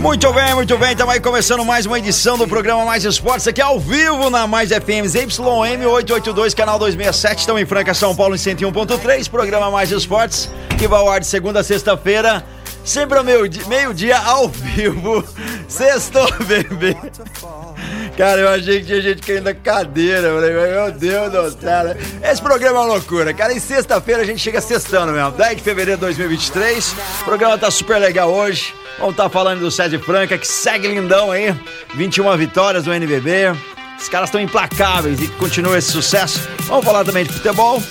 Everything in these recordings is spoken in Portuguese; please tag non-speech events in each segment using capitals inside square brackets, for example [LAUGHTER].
Muito bem, muito bem. Estamos aí começando mais uma edição do programa Mais Esportes aqui ao vivo na Mais FM ZYM 882, canal 267. Estamos em Franca, São Paulo em 101.3. Programa Mais Esportes que vai ao ar de segunda a sexta-feira. Sempre ao meio-dia meio ao vivo. [LAUGHS] Sextou, bebê. Cara, eu achei que tinha gente caindo da cadeira. Falei, meu Deus do céu. Esse programa é uma loucura, cara. Em sexta-feira a gente chega sextando mesmo. 10 de fevereiro de 2023. O programa tá super legal hoje. Vamos estar falando do Sede Franca, que segue lindão aí. 21 vitórias do NBB. Os caras estão implacáveis e continua esse sucesso. Vamos falar também de futebol.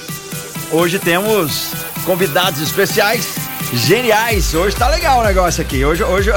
Hoje temos convidados especiais, geniais. Hoje tá legal o negócio aqui. Hoje, hoje,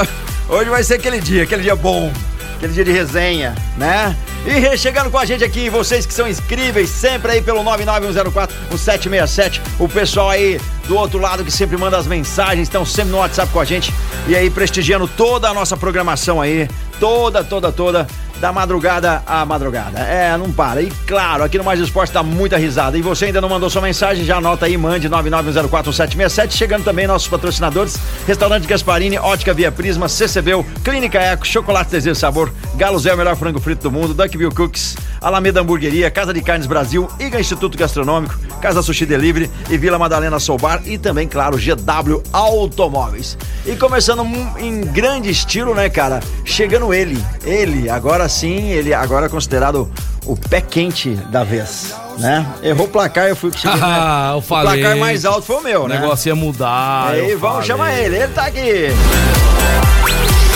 hoje vai ser aquele dia, aquele dia bom, aquele dia de resenha, né? E chegando com a gente aqui, vocês que são incríveis, sempre aí pelo 991041767. O pessoal aí do outro lado que sempre manda as mensagens, estão sempre no WhatsApp com a gente e aí prestigiando toda a nossa programação aí, toda, toda, toda da madrugada à madrugada. É, não para. E claro, aqui no Mais Esporte dá muita risada. E você ainda não mandou sua mensagem, já anota aí, mande 991041767. Chegando também nossos patrocinadores: Restaurante Gasparini, Ótica Via Prisma, CCBU, Clínica Eco, Chocolate Desejo Sabor, Galo Zé, o melhor frango frito do mundo, Duckville Cooks, Alameda Hamburgueria, Casa de Carnes Brasil, IGA Instituto Gastronômico, Casa Sushi Delivery e Vila Madalena Soubar e também, claro, GW Automóveis. E começando em grande estilo, né, cara? Chegando ele, ele, agora sim, ele agora é considerado o pé quente da vez, né? Errou o placar, eu fui que cheguei, [LAUGHS] Ah, né? eu falei. O placar mais alto foi o meu, O né? negócio ia mudar. Aí, vamos falei. chamar ele, ele tá aqui.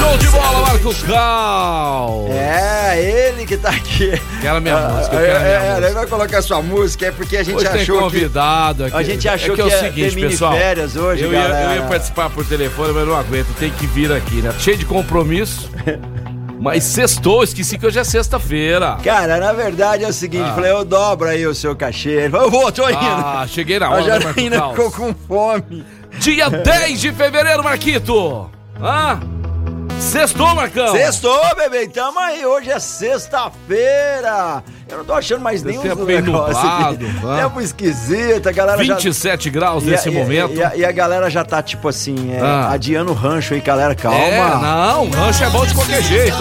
Show de bola, Marco Cal. É, ele que tá aqui. Quero a minha Ah, música, eu é, quero a minha é, música. ele vai colocar sua música, é porque a gente Hoje tem achou que... convidado aqui. A gente achou é que, é que o seguinte, pessoal. férias hoje, eu, ia, eu ia participar por telefone, mas não aguento. Tem que vir aqui, né? Cheio de compromisso. [LAUGHS] mas sextou, esqueci que hoje é sexta-feira. Cara, na verdade é o seguinte, Ah. falei, eu dobro aí o seu cachê. Ele falou, eu vou, tô indo. Ah, cheguei na a hora, Marco Janaína ficou com fome. Dia [LAUGHS] 10 de fevereiro, Marquito. Hã? Sextou, Marcão. Sextou, bebê, tamo aí, hoje é sexta-feira. Eu não tô achando mais nenhum bem negócio nublado, aqui. Tempo esquisito, a galera já... 27 graus E nesse e momento. E a, e a galera já tá, tipo assim, é, Ah. adiando o rancho aí, galera, calma. É, não, rancho é bom de qualquer jeito.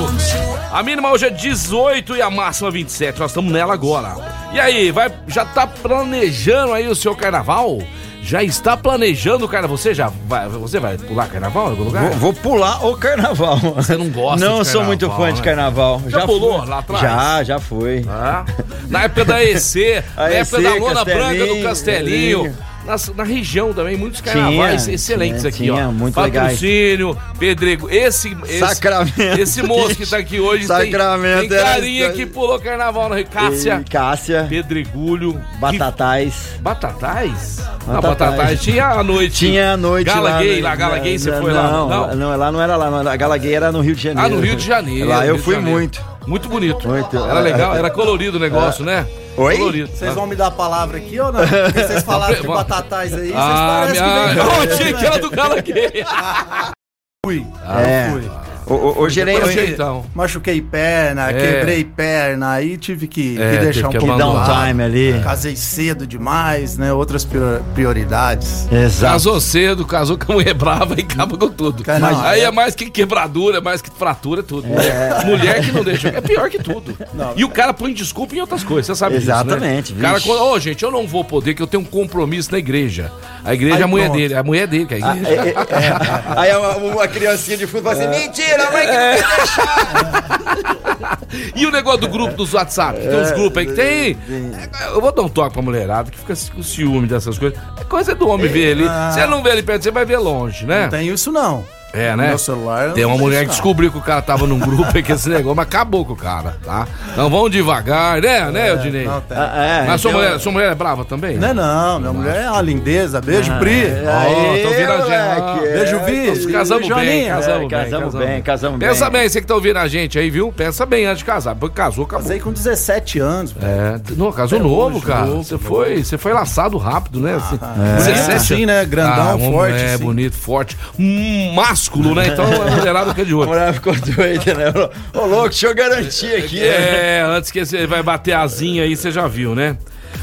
A mínima hoje é 18 e a máxima 27. Nós estamos nela agora. E aí, vai, já tá planejando aí o seu carnaval? Já está planejando o carnaval? Você já vai, você vai pular carnaval em algum lugar? Vou, vou pular o carnaval. Você não gosta Não de sou muito fã de né? carnaval. Já pulou fui. lá atrás? Já, já fui. Ah, na época da EC, [LAUGHS] na época da Lona Branca do Castelinho, Castelinho. Nas- na região também, muitos carnavais Tinha, excelentes tinha, aqui, tinha, ó. muito legais. Patrocínio, Pedrego. Esse, esse, Sacramento. esse moço que tá aqui hoje tem, Sacramento tem era carinha aí. que pulou carnaval no Rio. Cássia, E Cássia, Pedregulho. Batatais. que- Batatais? Não, Batatais. Batatais. Tinha a noite. Tinha a noite Gala lá. Gay, lá, Gala Gay, você não, foi lá? Não, Não? não, lá não era lá. A Gala Gay era no Rio de Janeiro. Ah, no Rio de Janeiro. Lá eu fui muito. Muito bonito. Muito. Era legal, era colorido o negócio, né? Oi? Colorido. Vocês vão me dar a palavra aqui ou não? Porque vocês falaram de [LAUGHS] batatais aí, vocês Ah, parecem minha... que [LAUGHS] vem Eu achei que era do Gala [LAUGHS] Gay. Fui. É. fui. O, o, o gerente. Então. Machuquei perna, É. quebrei perna, aí tive que, que É, teve deixar um que pouco de abandonar. lado. Downtime ali. Casei cedo demais, né? Outras prior- prioridades. Exato. Casou cedo, casou com a mulher brava e acaba com tudo. Cara, não, aí é- é mais que quebradura, é mais que fratura, é tudo. Mulher que não deixa. É pior que tudo. E o cara põe desculpa em outras coisas, você sabe Exatamente, disso, né? O cara, quando, ô gente, eu não vou poder, que eu tenho um compromisso na igreja. A igreja é a Aí mulher pronto. dele, é a mulher dele, que é a igreja. É, é, é. Aí uma, uma criancinha de fundo fala assim: mentira, a mãe que É. não quer deixar. [LAUGHS] E o negócio do grupo dos WhatsApp? Que tem uns grupos aí que tem. Eu vou dar um toque pra mulherada que fica com ciúme dessas coisas. É coisa do homem ver ele. Se ele não vê ele perto, você vai ver longe, né? Não tem isso não. É, né? meu celular. Tem não uma mulher que não. descobriu que o cara tava num grupo aí com esse negócio, mas acabou com o cara, tá? Então vamos devagar, né, né, Odinei? Não, tem. Ah, é, Mas sua então- mulher, sua mulher é brava também? Não é não, minha mulher é uma lindeza. Beijo, Ah, Pri. Aí, tô ouvindo a gente. é. Beijo, Vi. Casamos bem, casamos É, bem. casamos bem, casamos bem. Pensa bem, você que tá ouvindo a gente aí, viu? Pensa bem antes de casar. Porque casou, acabou. Casei com 17 anos. É, não, casou novo, hoje, cara. novo, você foi, você foi laçado rápido, né? Assim, É. Sim, né? Grandão, um- forte, É, bonito, forte. Um másculo, né? Então a mulherada fica de A olho. mulher ficou doida, né? Ô, louco, deixa eu garantir aqui. né? É, antes que você vai bater asinha aí, você já viu, né?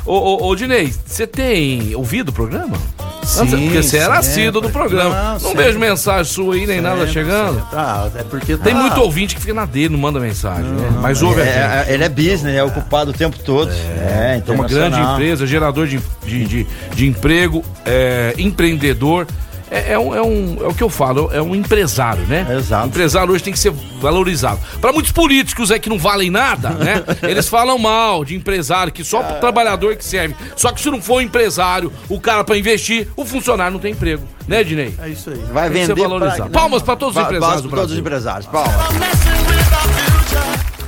Ô, ô, ô Dinei, você tem ouvido o programa? Sim, Antes- porque você era assíduo do programa. Não, Não, vejo mensagem sua aí, nem nada Sempre, chegando. sempre. Ah, é porque Tem tá- muito ouvinte que fica na dele, não manda mensagem, né? Mas ouve a gente. É, é, ele é business, é ocupado o tempo todo. É, É uma grande empresa, gerador de, de, de, de emprego, é, empreendedor. É, é um, é, um, é o que eu falo, é um empresário, né? Exato. Empresário hoje tem que ser valorizado. Para muitos políticos é que não valem nada, né? [LAUGHS] Eles falam mal de empresário, que só pro trabalhador que serve. Só que se não for um empresário, o cara para investir, o funcionário não tem emprego. Né, Dinei? É isso aí. Vai Tem que ser vender. valorizado. Palmas pra todos os empresários palmas pra todos os empresários. Palmas.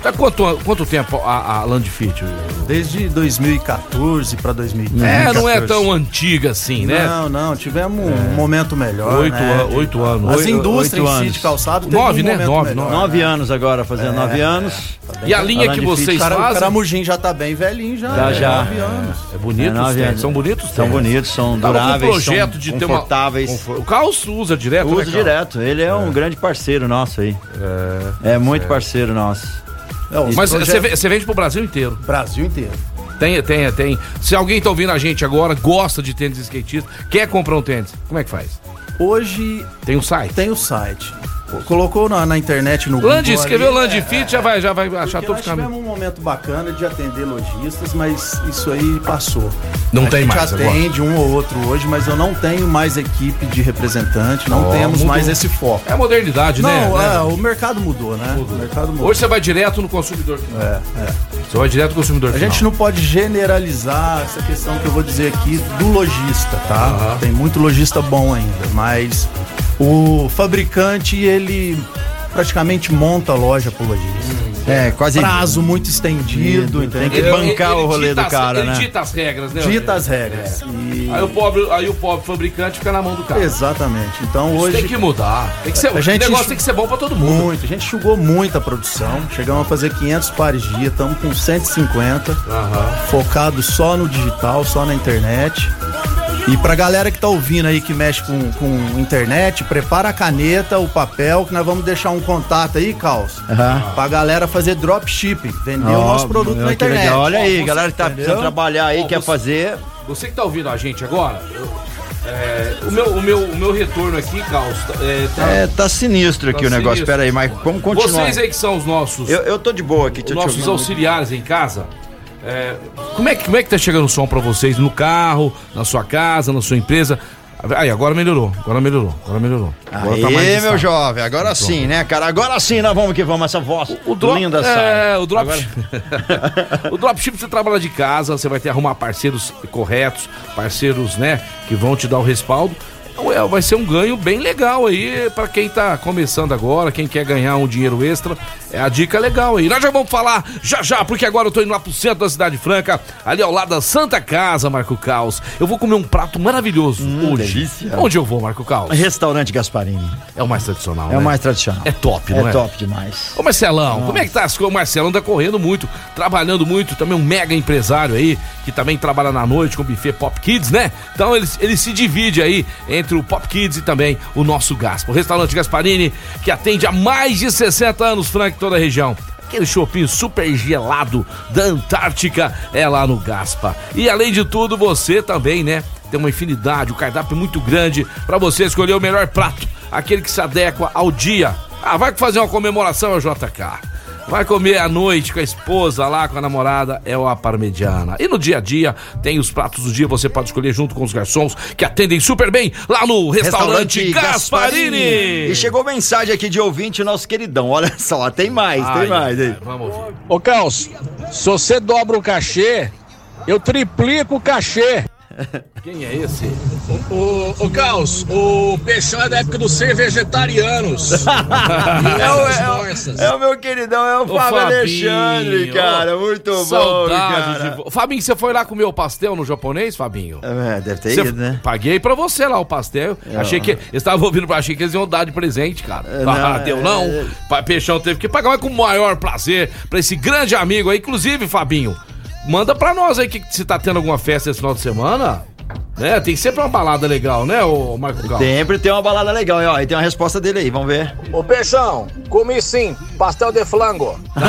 Tá quanto, quanto tempo a, a Land Fit? Desde 2014 pra 2015. É, não é tão antiga assim, né? Não, não, tivemos um momento melhor. Oito, né? an- oito anos. As indústrias oito em si de calçado Nove, um né? Nove, melhor, nove. Nove né? anos agora, fazendo nove anos. E a linha Alan que vocês O cara- o fazem. Caramujim já tá bem velhinho já. Já, né? já. Nove anos. É bonito, É. São bonitos? São bonitos, são com um duráveis, projeto de ter uma- confortáveis. Confort- O Carlos usa direto, né, Carlos? direto. Ele é, um grande parceiro nosso aí. É, muito parceiro nosso. É, os Mas projetos- você você vende pro Brasil inteiro. Brasil inteiro. Tem, tem, tem. Se alguém tá ouvindo a gente agora, gosta de tênis skatista, quer comprar um tênis, como é que faz? Hoje Tem um site? tem o site. Colocou na, na internet no Land, Google escreveu ali, Land é, Fit, já vai, já vai achar os caminhos. tivemos um momento bacana de atender lojistas, mas isso aí passou. Não a tem gente mais agora. atende um ou outro hoje, mas eu não tenho mais equipe de representante, não Oh, temos mudou. mais esse foco. É a modernidade, né? Não, né? é, o mercado mudou, né? O mercado mudou. Hoje você vai direto no consumidor final. É, é. Você vai direto no consumidor A final. gente não pode generalizar essa questão que eu vou dizer aqui do lojista, tá? Tem muito lojista bom ainda, mas o fabricante, ele praticamente monta a loja pro lojista. É, quase. Prazo muito estendido, Tem que entendeu? bancar o rolê do as- cara, ele né? dita as regras, né? Dita as regras. E- Aí o pobre, aí o pobre fabricante fica na mão do cara. Exatamente. Então Isso hoje tem que mudar. Tem que ser, A gente- o negócio tem que ser bom pra todo mundo. muito, a gente enxugou muito a produção. Chegamos a fazer 500 pares dia, estamos com 150, Aham. focado só no digital, só na internet. E pra galera que tá ouvindo aí que mexe com, com internet, prepara a caneta, o papel, que nós vamos deixar um contato aí, Caos, Aham. pra galera fazer dropshipping, vender o Ó, nosso produto meu, na internet. legal. Olha aí, galera que tá entendeu? precisando trabalhar aí, quer você- fazer. Você que tá ouvindo a gente agora, eu- é, o, meu, o, meu, o meu retorno aqui, Carlos, tá- é, tá- É, tá sinistro aqui Tá o negócio. sinistro. Pera aí, mas vamos continuar. Vocês aí que são os nossos, Eu, eu tô de boa aqui, os nossos auxiliares em casa, é, como, é, que- como é que tá chegando o som pra vocês no carro, na sua casa, na sua empresa? Aí, agora melhorou, agora melhorou, agora melhorou. Agora tá Aê, meu distante. jovem, agora sim, né, cara? Agora sim, nós vamos que vamos, essa voz O drop, linda sai. é, o drop, [LAUGHS] o dropship você trabalha de casa, você vai ter que arrumar parceiros corretos, parceiros, né, que vão te dar o respaldo. É, vai ser um ganho bem legal aí pra quem tá começando agora, quem quer ganhar um dinheiro extra. É a dica legal aí. Nós já vamos falar já já, porque agora eu tô indo lá pro centro da Cidade Franca, ali ao lado da Santa Casa, Marco Caos. Eu vou comer um prato maravilhoso hoje. delícia. Onde eu vou, Marco Caos? Restaurante Gasparini. É o mais tradicional, É né? o mais tradicional. É top, não é? É top demais. Ô Marcelão, como é que tá as coisas? O Marcelão tá correndo muito, trabalhando muito, também um mega empresário aí, que também trabalha na noite com o buffet Pop Kids, né? Então ele, ele se divide aí entre o Pop Kids e também o nosso Gaspa. O restaurante Gasparini, que atende há mais de 60 anos, Frank, toda a região. Aquele shopping super gelado da Antártica é lá no Gaspa. E além de tudo, você também, né? Tem uma infinidade, o cardápio é muito grande para você escolher o melhor prato, aquele que se adequa ao dia. Ah, vai fazer uma comemoração, é o JK. Vai comer à noite com a esposa lá, com a namorada, é o a parmegiana. E no dia a dia, tem os pratos do dia, você pode escolher junto com os garçons que atendem super bem lá no restaurante, Gasparini. E chegou mensagem aqui de ouvinte, nosso queridão. Olha só, tem mais, Ai, tem mais aí. ai, Vamos ouvir. Ô, Caos, se você dobra o cachê, eu triplico o cachê. [LAUGHS] Quem é esse? O, o Caos, o Peixão é da época dos ser vegetarianos. [LAUGHS] É o, é o- é o meu queridão, é o, Fábio Fabinho, Alexandre, cara. Muito bom, cara. de Fabinho, você foi lá comer o pastel no japonês, Fabinho? É, deve ter Você- ido, né? Paguei pra você lá o pastel. Achei que. Eles estavam ouvindo, achei que eles iam dar de presente, cara. não, ah, deu é- não. Peixão teve que pagar, mas com o maior prazer pra esse grande amigo aí. Inclusive, Fabinho, manda pra nós aí que se tá tendo alguma festa esse final de semana. Né? Tem sempre uma balada legal, né, ô Marco Gal? Sempre tem uma balada legal, e ó, e tem uma resposta dele aí, vamos ver. Ô Peixão, comi sim, pastel de flango. [LAUGHS]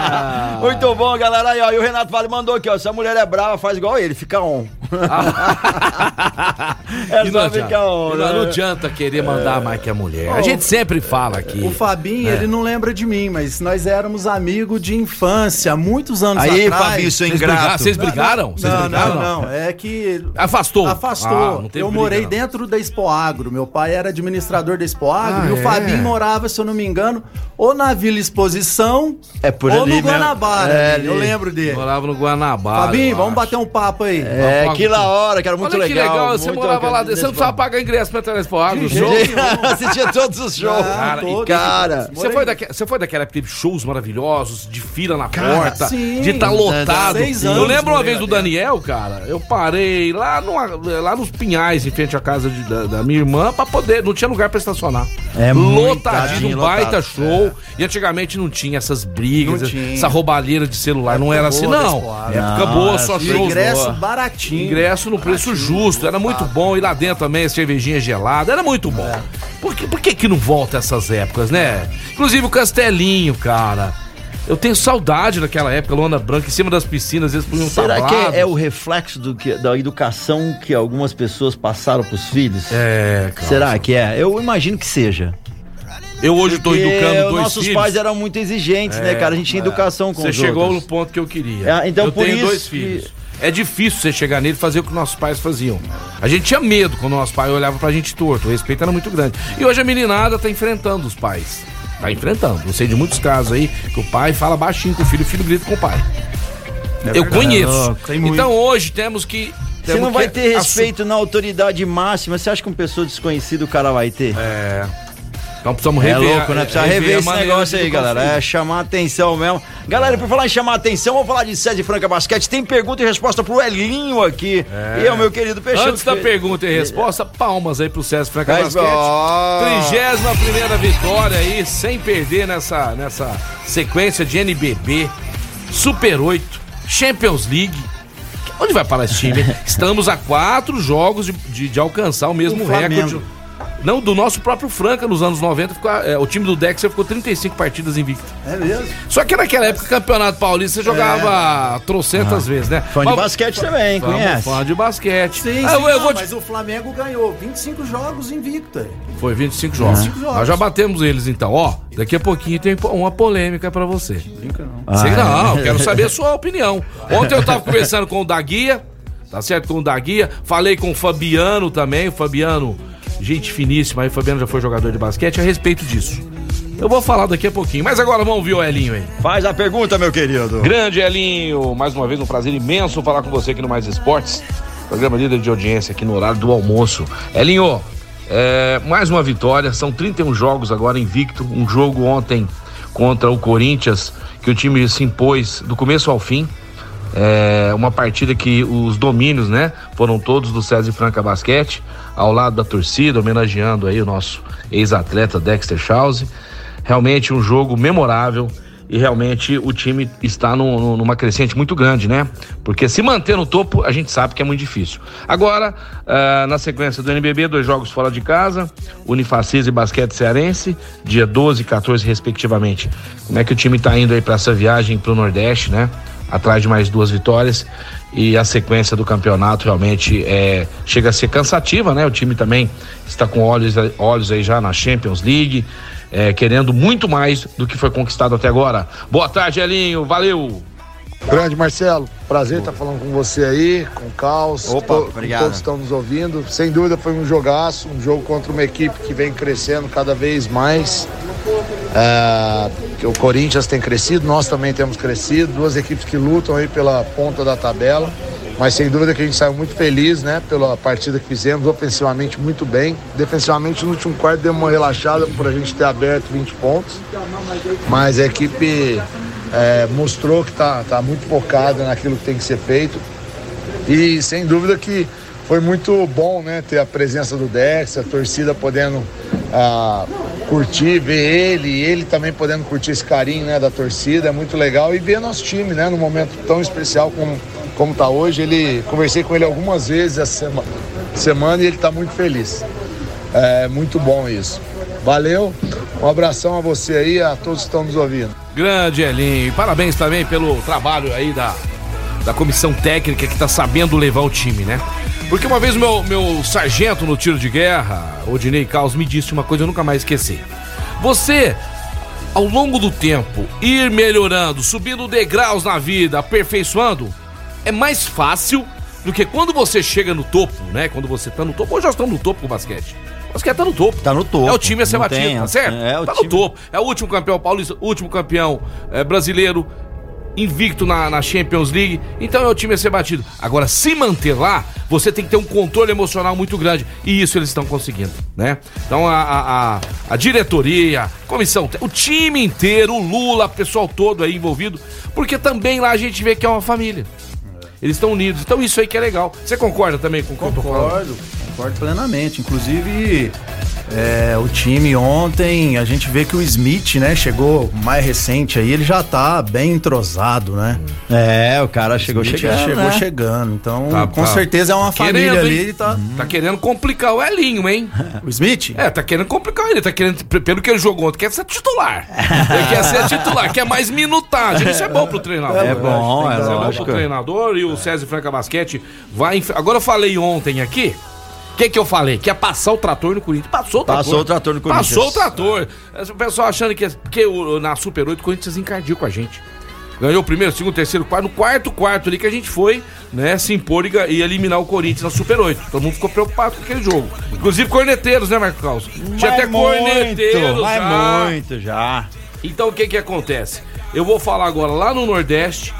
[LAUGHS] Muito bom, galera. Aí, ó, e o Renato Vale mandou aqui, ó. Se a mulher é brava, faz igual ele, fica on. [LAUGHS] é E só não ficar adianta, e não, né? não adianta querer mandar mais que a mulher. A gente sempre fala aqui. O Fabinho, É. ele não lembra de mim, mas nós éramos amigos de infância, muitos anos Aí, atrás. Fabinho, seu ingrato. vocês brigaram? Vocês Não, brigaram? não, não. É que. Afastou? Afastou. Ah, não eu briga, morei não. dentro da Expo Agro. Meu pai era administrador da Expo Agro Ah, e o é? Fabinho morava, se eu não me engano, ou na Vila Exposição É por ou ali no mesmo. Guanabara. É, ali, eu lembro dele. Morava no Guanabara. Fabinho, vamos bater um papo aí. É, Que da hora, cara, muito Olha que legal. legal, você muito morava lá. Você não precisava pagar ingresso pra entrar nesse no jeito [LAUGHS] Assistia todos os shows. Cara, todos. cara. Você foi, daque, você foi daquela época que teve shows maravilhosos, de fila na porta, sim. de estar lotado. Seis eu anos lembro uma vez do. Daniel, cara, eu parei lá, numa- lá nos Pinhais, em frente à casa de- da, da minha irmã, pra poder. Não tinha lugar pra estacionar. É Lotadinho, um lotado. baita show. E antigamente não tinha essas brigas, tinha. essa roubalheira de celular. não era assim, não. Época boa, era só shows. Ingresso baratinho. Ingresso no preço justo, era muito bom. E lá dentro também, a cervejinha gelada, era muito bom. Por, que, por que que não volta essas épocas, né? Inclusive o Castelinho, cara. Eu tenho saudade daquela época, lona branca, em cima das piscinas, às vezes punham Será que é, é o reflexo do que, da educação que algumas pessoas passaram pros filhos? É, cara. Será que é? Eu imagino que seja. Eu hoje Porque educando dois nossos filhos. pais eram muito exigentes, né, cara? A gente tinha educação com Você chegou outros. no ponto que eu queria. É, então eu por tenho isso dois filhos. É difícil você chegar nele e fazer o que nossos pais faziam. A gente tinha medo quando nosso pai olhava pra gente torto. O respeito era muito grande. E hoje a meninada tá enfrentando os pais. Tá enfrentando. Eu sei de muitos casos aí que o pai fala baixinho com o filho, o filho grita com o pai. eu conheço. Muito. então hoje temos que. Você temos não vai que ter assu- respeito na autoridade máxima. Você acha que uma pessoa desconhecida o cara vai ter? É. Então precisamos É rever. louco, né? Precisa rever esse negócio aí, galera. É chamar atenção mesmo. Galera, por falar em chamar atenção, vamos falar de César Franca Basquete. Tem pergunta e resposta pro Elinho aqui. E é o meu querido Peixoto. Antes da pergunta e resposta, palmas aí pro César Franca Mas, Basquete. Trigésima primeira vitória aí, sem perder nessa, nessa sequência de NBB, Super 8, Champions League. Onde vai parar esse time? [LAUGHS] Estamos a quatro jogos de, de, de alcançar o mesmo O recorde. Não, do nosso próprio Franca nos anos 90, ficou, é, o time do Dexter ficou 35 partidas invicto. É mesmo? Só que naquela época, Campeonato Paulista, você jogava trocentas vezes, né? Fã de Mas- basquete também, Vamos, conhece? Fã de basquete. Sim, Ah, sim, eu, eu não, vou te mas o Flamengo ganhou 25 jogos invicto. aí. Foi 25 jogos. 25 jogos. Nós já batemos eles então. Ó, daqui a pouquinho tem uma polêmica pra você. Brinca não. Sei não, eu quero saber a [LAUGHS] sua opinião. Ontem eu tava conversando com o Daguia, tá certo? Com o Daguia. Falei com o Fabiano também, o Fabiano, gente finíssima aí, o Fabiano já foi jogador de basquete a respeito disso. Eu vou falar daqui a pouquinho, mas agora vamos ouvir o Elinho aí. Faz a pergunta, meu querido. Grande Elinho, mais uma vez um prazer imenso falar com você aqui no Mais Esportes, programa líder de audiência aqui no horário do almoço. Elinho, é, mais uma vitória, são 31 jogos agora invicto, um jogo ontem contra o Corinthians, que o time se impôs do começo ao fim. É uma partida que os domínios, né, foram todos do César Franca Basquete, ao lado da torcida, homenageando aí o nosso ex-atleta Dexter Chause. Realmente um jogo memorável e realmente o time está num- num- numa crescente muito grande, né? Porque se manter no topo, a gente sabe que é muito difícil. Agora, ah, na sequência do NBB, dois jogos fora de casa, Unifacis e Basquete Cearense, dia 12 e 14, respectivamente. Como é que o time está indo aí para essa viagem para o Nordeste, né? Atrás de mais duas vitórias e a sequência do campeonato realmente é, chega a ser cansativa, né? O time também está com olhos, olhos aí já na Champions League, é, querendo muito mais do que foi conquistado até agora. Boa tarde, Elinho, valeu! Grande Marcelo, prazer estar falando com você aí, com o Caos, Opa, to- obrigado. todos estão nos ouvindo. Sem dúvida foi um jogaço, um jogo contra uma equipe que vem crescendo cada vez mais. É, o Corinthians tem crescido, nós também temos crescido, duas equipes que lutam aí pela ponta da tabela. Mas sem dúvida que a gente saiu muito feliz, né? Pela partida que fizemos, ofensivamente muito bem. Defensivamente no último quarto deu uma relaxada por a gente ter aberto 20 pontos. Mas a equipe é, mostrou que está tá muito focada naquilo que tem que ser feito. E sem dúvida que foi muito bom né, ter a presença do Dex, a torcida podendo ah, curtir, ver ele, ele também podendo curtir esse carinho né, da torcida, é muito legal. E ver nosso time né, num momento tão especial como, como tá hoje. Ele, conversei com ele algumas vezes essa sema, semana e ele está muito feliz. É muito bom isso. Valeu, um abração a você aí, a todos que estão nos ouvindo. Grande Elinho, e parabéns também pelo trabalho aí da, da comissão técnica que tá sabendo levar o time, né? Porque uma vez meu, meu sargento no tiro de guerra, Odinei Caos, me disse uma coisa que eu nunca mais esqueci. Você, ao longo do tempo, ir melhorando, subindo degraus na vida, aperfeiçoando, é mais fácil do que quando você chega no topo, né? Quando você tá no topo. Hoje nós estamos no topo com o basquete. O basquete tá no topo. Tá no topo. É o time a ser batido, tem, tá certo? é o tá time- no topo. É o último campeão paulista, último campeão eh, brasileiro, invicto na, na Champions League. Então é o time a ser batido. Agora, se manter lá, você tem que ter um controle emocional muito grande. E isso eles estão conseguindo, né? Então a, a, a, a diretoria, a comissão, o time inteiro, o Lula, o pessoal todo aí envolvido. Porque também lá a gente vê que é uma família. Eles estão unidos. Então isso aí que é legal. Você concorda também com o que eu tô falando? Concordo, concordo plenamente. Inclusive, é, o time ontem, a gente vê que o Smith, né, chegou mais recente aí, ele já tá bem entrosado, né? É, o cara chegou Smith chegando. chegou né? chegando. Então, Tá, com tá. certeza é uma Querendo, família ali. hein? Ele tá... Tá querendo complicar o Elinho, hein? [LAUGHS] O Smith? É, tá querendo complicar ele, tá querendo, pelo que ele jogou ontem, quer ser titular. Ele quer ser titular, quer mais minutagem. Isso é bom pro treinador. É bom, é Isso é bom pro treinador e o César Franca Basquete vai. Agora eu falei ontem aqui. O que, que eu falei? Que ia passar o trator no Corinthians. Passou o trator. Passou o trator no Corinthians. Passou o trator. O pessoal achando que, que na Super 8 o Corinthians encardiu com a gente. Ganhou o primeiro, segundo, terceiro, quarto. No quarto quarto ali que a gente foi, né, se impor e, e eliminar o Corinthians na Super 8. Todo mundo ficou preocupado com aquele jogo. Inclusive corneteiros, né, Marco Carlos? Tinha até corneteiros Vai já. muito já. Então o que que acontece? Eu vou falar agora lá no Nordeste.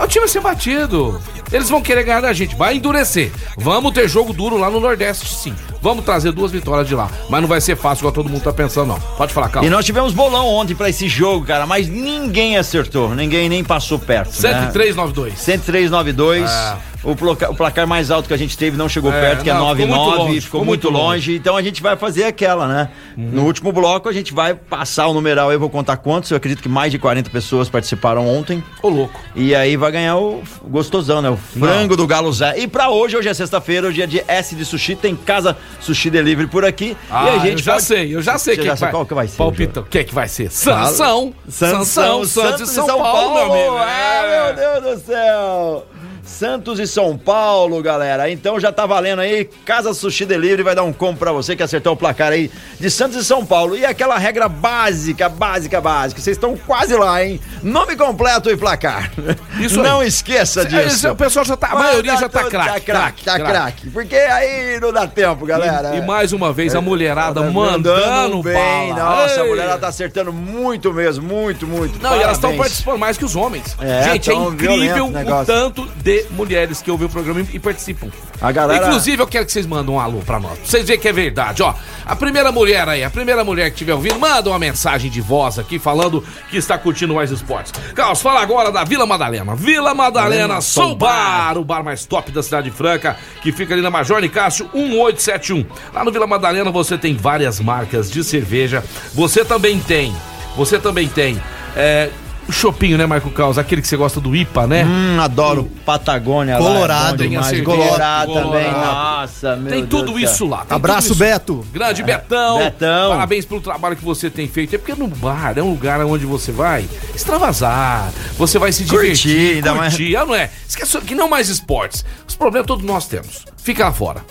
O time vai ser batido. Eles vão querer ganhar da gente. Vai endurecer. Vamos ter jogo duro lá no Nordeste, sim. Vamos trazer duas vitórias de lá. Mas não vai ser fácil igual todo mundo tá pensando, não. Pode falar, E calma. nós tivemos bolão ontem pra esse jogo, cara, mas ninguém acertou, ninguém nem passou perto. né? 10392. 103,92. Ah. O, placa- o placar mais alto que a gente teve não chegou É, perto, que é não, ficou muito 9,9. longe, Ficou, muito muito longe. longe. Uhum. Então a gente vai fazer aquela, né? No último bloco a gente vai passar o numeral. Eu vou contar quantos. Eu acredito que mais de 40 pessoas participaram ontem. Ô, louco. E aí vai ganhar o gostosão, né? O frango do Galo Zé. E pra hoje, hoje é sexta-feira, hoje é dia S de sushi, tem casa sushi delivery por aqui. Ah, e a gente eu já pode- sei, eu já sei quem já que vai. qual que vai ser, Palpita, o que que vai ser? Sansão. Sansão, Santos e São, Paulo, meu amigo. Ah, É. meu Deus do céu! Santos e São Paulo, galera. Então já tá valendo aí. Casa Sushi Delivery vai dar um combo pra você que acertou o placar aí de Santos e São Paulo. E aquela regra básica, básica, básica. Vocês estão quase lá, hein? Nome completo e placar. Isso Não aí. esqueça É, disso. o pessoal já tá, a maioria já tá tudo- craque. Tá craque, tá craque. Porque aí não dá tempo, galera. E, e mais uma vez a mulherada Tá mandando bem. bala. Nossa, a Ei. mulherada tá acertando muito mesmo, muito, muito. Não, e elas estão Parabéns. participando mais que os homens. É, Gente, é incrível o tanto de mulheres que ouvem o programa e participam. A galera- Inclusive, eu quero que vocês mandem um alô pra nós. Pra vocês verem que é verdade, ó. A primeira mulher aí, a primeira mulher que estiver ouvindo, manda uma mensagem de voz aqui falando que está curtindo mais esportes. Carlos, fala agora da Vila Madalena. Vila Madalena Soul Bar, o bar mais top da cidade franca, que fica ali na Major Nicásio 1871. Lá no Vila Madalena você tem várias marcas de cerveja. Você também tem, você também tem, é, o chopinho, né, Marco Caos? Aquele que você gosta do IPA, né? Hum, adoro Patagônia. lá, Colorado. é demais. cerveja, Colorado também. Colorado. Nossa, meu Tem Deus tudo do céu. isso lá. tem Abraço, isso. Beto. Grande Betão. Betão. Parabéns pelo trabalho que você tem feito. É porque no bar é um lugar onde você vai extravasar, você vai se Curtir, divertir, ainda mais- curtir. Ah, não é? Esquece que não mais esportes. Os problemas todos nós temos. Fica lá fora.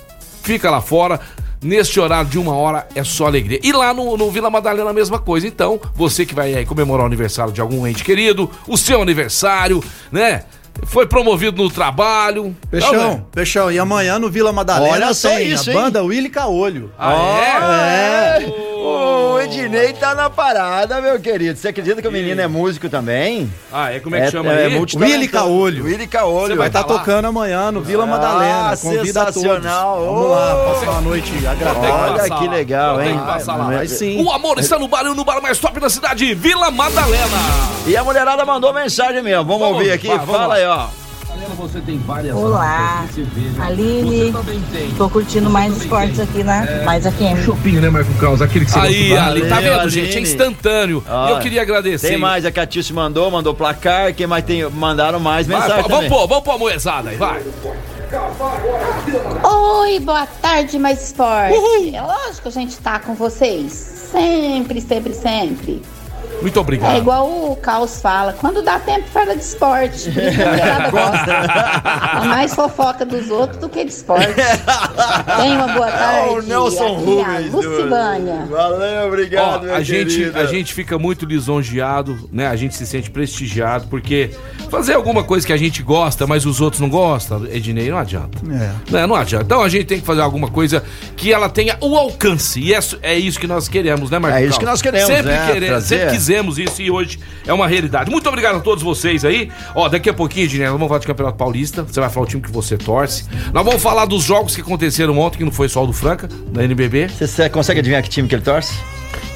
Fica lá fora. Neste horário de uma hora é só alegria. E lá no, no Vila Madalena a mesma coisa. Então, você que vai aí comemorar o aniversário de algum ente querido, o seu aniversário, né? Foi promovido no trabalho. Peixão, né? Peixão, e amanhã no Vila Madalena Olha só tem isso, a hein? banda Willy Caolho. Ah, é? É. O Ednei tá na parada, meu querido. Você acredita que o menino é músico também? Ah, é? Como é que chama é aí? multitalentoso. Willy Caolho. Willy Caolho. Você Vai estar tá lá? tocando amanhã no Vila Madalena. Ah, Convida a todos. sensacional. Vamos lá, passar uma noite agradável. Olha que legal, hein? Vai sim. O amor está no bar e no bar mais top da cidade, Vila Madalena. E a mulherada mandou mensagem mesmo. Vamos, Vamos, ouvir aqui? vai, Fala aí, ó. Você tem várias Olá, Aline. Tô curtindo mais esportes aqui na Mais FM. Chopinho, né, Marco Carlos? Aquele que você Aí, Ali, tá vendo, Aline. gente? É instantâneo. E eu queria agradecer. Tem mais, a Catice mandou, mandou placar. Quem mais tem? Mandaram mais Vai, mensagem vamos também. pôr, vamos pôr a moezada aí, vai. Oi, boa tarde, mais esporte. É lógico que a gente tá com vocês. Sempre, sempre, sempre. Muito obrigado. É igual o Caos fala, quando dá tempo fala de esporte. [LAUGHS] Gosta. É mais fofoca dos outros do que de esporte. Tenha uma boa tarde. o Nelson Rubens. é Lucivânia. Valeu, Ó, obrigado, meu a gente, a gente fica muito lisonjeado, né? A gente se sente prestigiado, porque fazer alguma coisa que a gente gosta, mas os outros não gostam, Ednei, não adianta. É. Né, Não adianta. Então a gente tem que fazer alguma coisa que ela tenha o alcance. E é, é isso que nós queremos, né, Marcos? É isso que nós queremos, Sempre né? queremos, sempre quisemos isso e hoje é uma realidade. Muito obrigado a todos vocês aí. Ó, daqui a pouquinho, nós vamos falar de Campeonato Paulista. Você vai falar o time que você torce. Nós vamos falar dos jogos que aconteceram ontem, que não foi só o do Franca, da NBB. Você você consegue adivinhar que time que ele torce?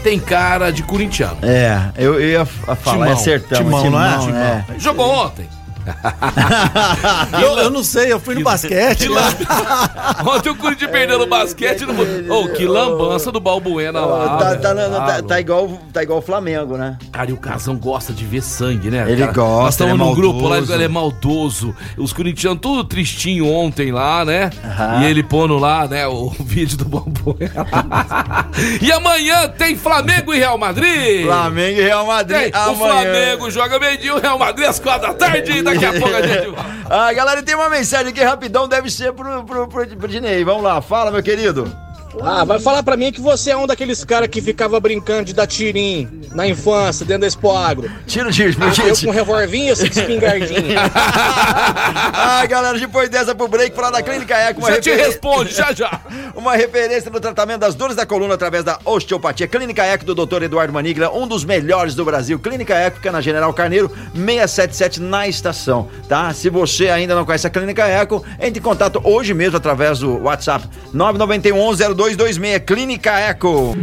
Tem cara de corintiano. É, eu, eu ia falar, Timão. é acertamos. Timão, não é? é. Jogou ontem. [LAUGHS] Eu, eu não sei, eu fui no basquete. [LAUGHS] Ontem o Corinthians perdeu no basquete. No... Ô, que lambança do Balbuena lá. Tá, tá, na- na- tá- Ah, tá igual, tá igual o Flamengo, né? Cara, e o Casão gosta de ver sangue, né? Ele cara? gosta, Nós estamos é num grupo lá, maldoso. ele é maldoso. Os corintianos tudo tristinho ontem lá, né? Aham. E ele pondo lá, né, o [LAUGHS] vídeo do Balbuena. e amanhã tem Flamengo e Real Madrid. Flamengo e Real Madrid. Tem, o. Flamengo joga meio-dia, o Real Madrid às quatro da tarde. E daqui a [LAUGHS] pouco a gente volta. Ah, galera, tem uma mensagem aqui rapidão, deve ser pro, pro, pro, pro Dinei. Vamos lá, fala, meu querido. Ah, vai falar pra mim que você é um daqueles caras que ficava brincando de dar tirinho na infância, dentro da Expo Agro. Tira o tiro, Ah, tiro. eu com revolvinho, você de espingardinha. [LAUGHS] ah, galera, depois dessa pro break, falar da Clínica Eco, uma Já te referência- responde, já já. [LAUGHS] Uma referência no tratamento das dores da coluna através da osteopatia. Clínica Eco do Dr. Eduardo Manigla, um dos melhores do Brasil. Clínica Eco fica na General Carneiro, 677 na estação, tá? Se você ainda não conhece a Clínica Eco, entre em contato hoje mesmo através do WhatsApp 991-0226. Clínica Eco.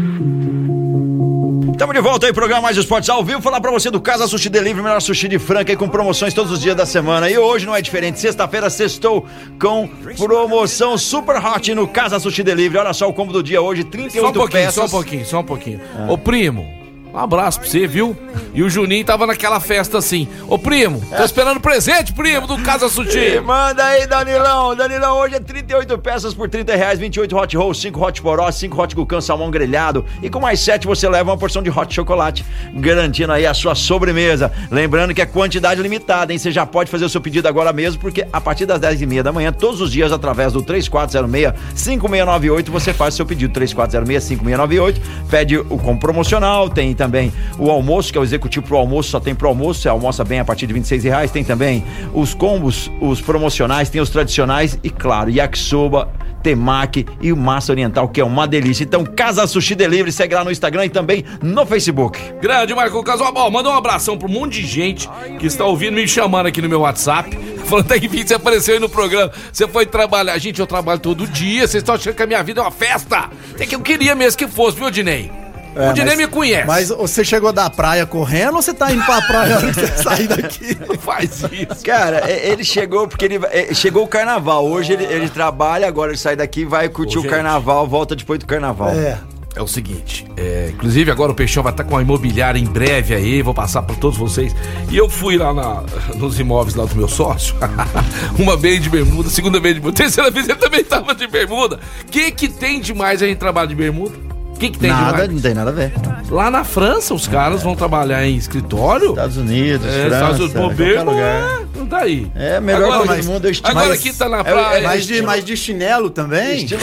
Estamos de volta aí, programa Mais Esportes ao vivo. Falar pra você do Casa Sushi Delivery, melhor sushi de Franca aí com promoções todos os dias da semana. E hoje não é diferente. Sexta-feira, sextou com promoção Super Hot no Casa Sushi Delivery. Olha só o combo do dia hoje: 38 Só um pouquinho, peças. só um pouquinho, só um pouquinho. Ô, primo, um abraço pra você, viu? E o Juninho tava naquela festa assim. Ô, primo, tô esperando presente, primo, do Casa Sushi. [LAUGHS] manda aí, Danilão. Danilão, hoje é 38 peças por 30 reais, 28 hot rolls, 5 hot poró, 5 hot gucan, salmão grelhado. E com mais 7 você leva uma porção de hot chocolate, garantindo aí a sua sobremesa. Lembrando que é quantidade limitada, hein? Você já pode fazer o seu pedido agora mesmo, porque a partir das 10 e meia da manhã, todos os dias, através do 3406-5698, você faz o seu pedido 3406-5698. Pede o como promocional, tem também o almoço, que é o executivo pro almoço, só tem pro almoço, você almoça bem a partir de 26 reais. Tem também os combos, os promocionais, tem os tradicionais e, claro, yakisoba, temaki e o massa oriental, que é uma delícia. Então, Casa Sushi Delivery, segue lá no Instagram e também no Facebook. Grande Marco Casual. Manda um abração um monte de gente que está ouvindo, me chamando aqui no meu WhatsApp. [LAUGHS] Falando que enfim, você apareceu aí no programa, você foi trabalhar. Gente, eu trabalho todo dia, vocês estão achando que a minha vida é uma festa. Tem que eu queria mesmo que fosse, viu, Dinei? O Dinei mas- me conhece. Mas você chegou da praia correndo ou você tá indo pra praia antes de você sair daqui? [LAUGHS] Não faz isso. Cara, é- ele chegou porque ele é, chegou o carnaval. Hoje ele, ele trabalha, agora ele sai daqui, vai curtir Ô, o carnaval, volta depois do carnaval. É. É o seguinte, é, inclusive agora o Peixão vai estar com a imobiliária em breve aí, vou passar para todos vocês. E eu fui lá na- nos imóveis lá do meu sócio, [LAUGHS] uma vez de bermuda, segunda vez de bermuda, [LAUGHS] terceira vez ele também tava de bermuda. O que que tem demais a gente trabalhar de bermuda? O que que tem Nada, demais? não tem nada a ver. Lá na França os caras vão trabalhar em escritório. Estados Unidos, É, França, Estados Unidos, bobeira, lugar. é, não tá aí. É melhor agora, coisa do mundo, é. Agora Mas- aqui tá na é praia. é Mais de, mais de chinelo também? De,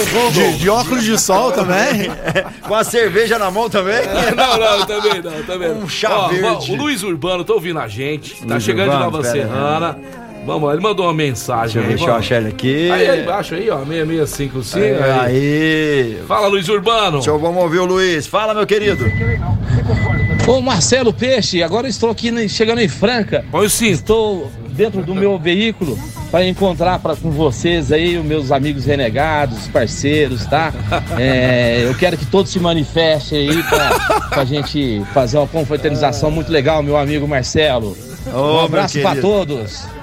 de óculos de sol também? [LAUGHS] Com a cerveja na mão também? Não, não, também não, também. Um chá Ó, verde. o Luiz Urbano tá ouvindo a gente, tá Luiz chegando Urbano, de Nova. Serrana. Vamos lá, ele mandou uma mensagem Deixa eu aí. deixa eu achar ele aqui. Aí, aí embaixo aí, ó, 6655. É, aí. aí. Fala, Luiz Urbano. Deixa eu, vamos ouvir o Luiz. Fala, meu querido. Ô Marcelo Peixe, agora estou aqui chegando em Franca. Põe o cinto. Estou dentro do meu veículo para encontrar pra, com vocês aí, os meus amigos renegados, parceiros, tá? [LAUGHS] É, eu quero que todos se manifestem aí para a gente fazer uma confraternização muito legal, meu amigo Marcelo. Ô, um abraço para todos.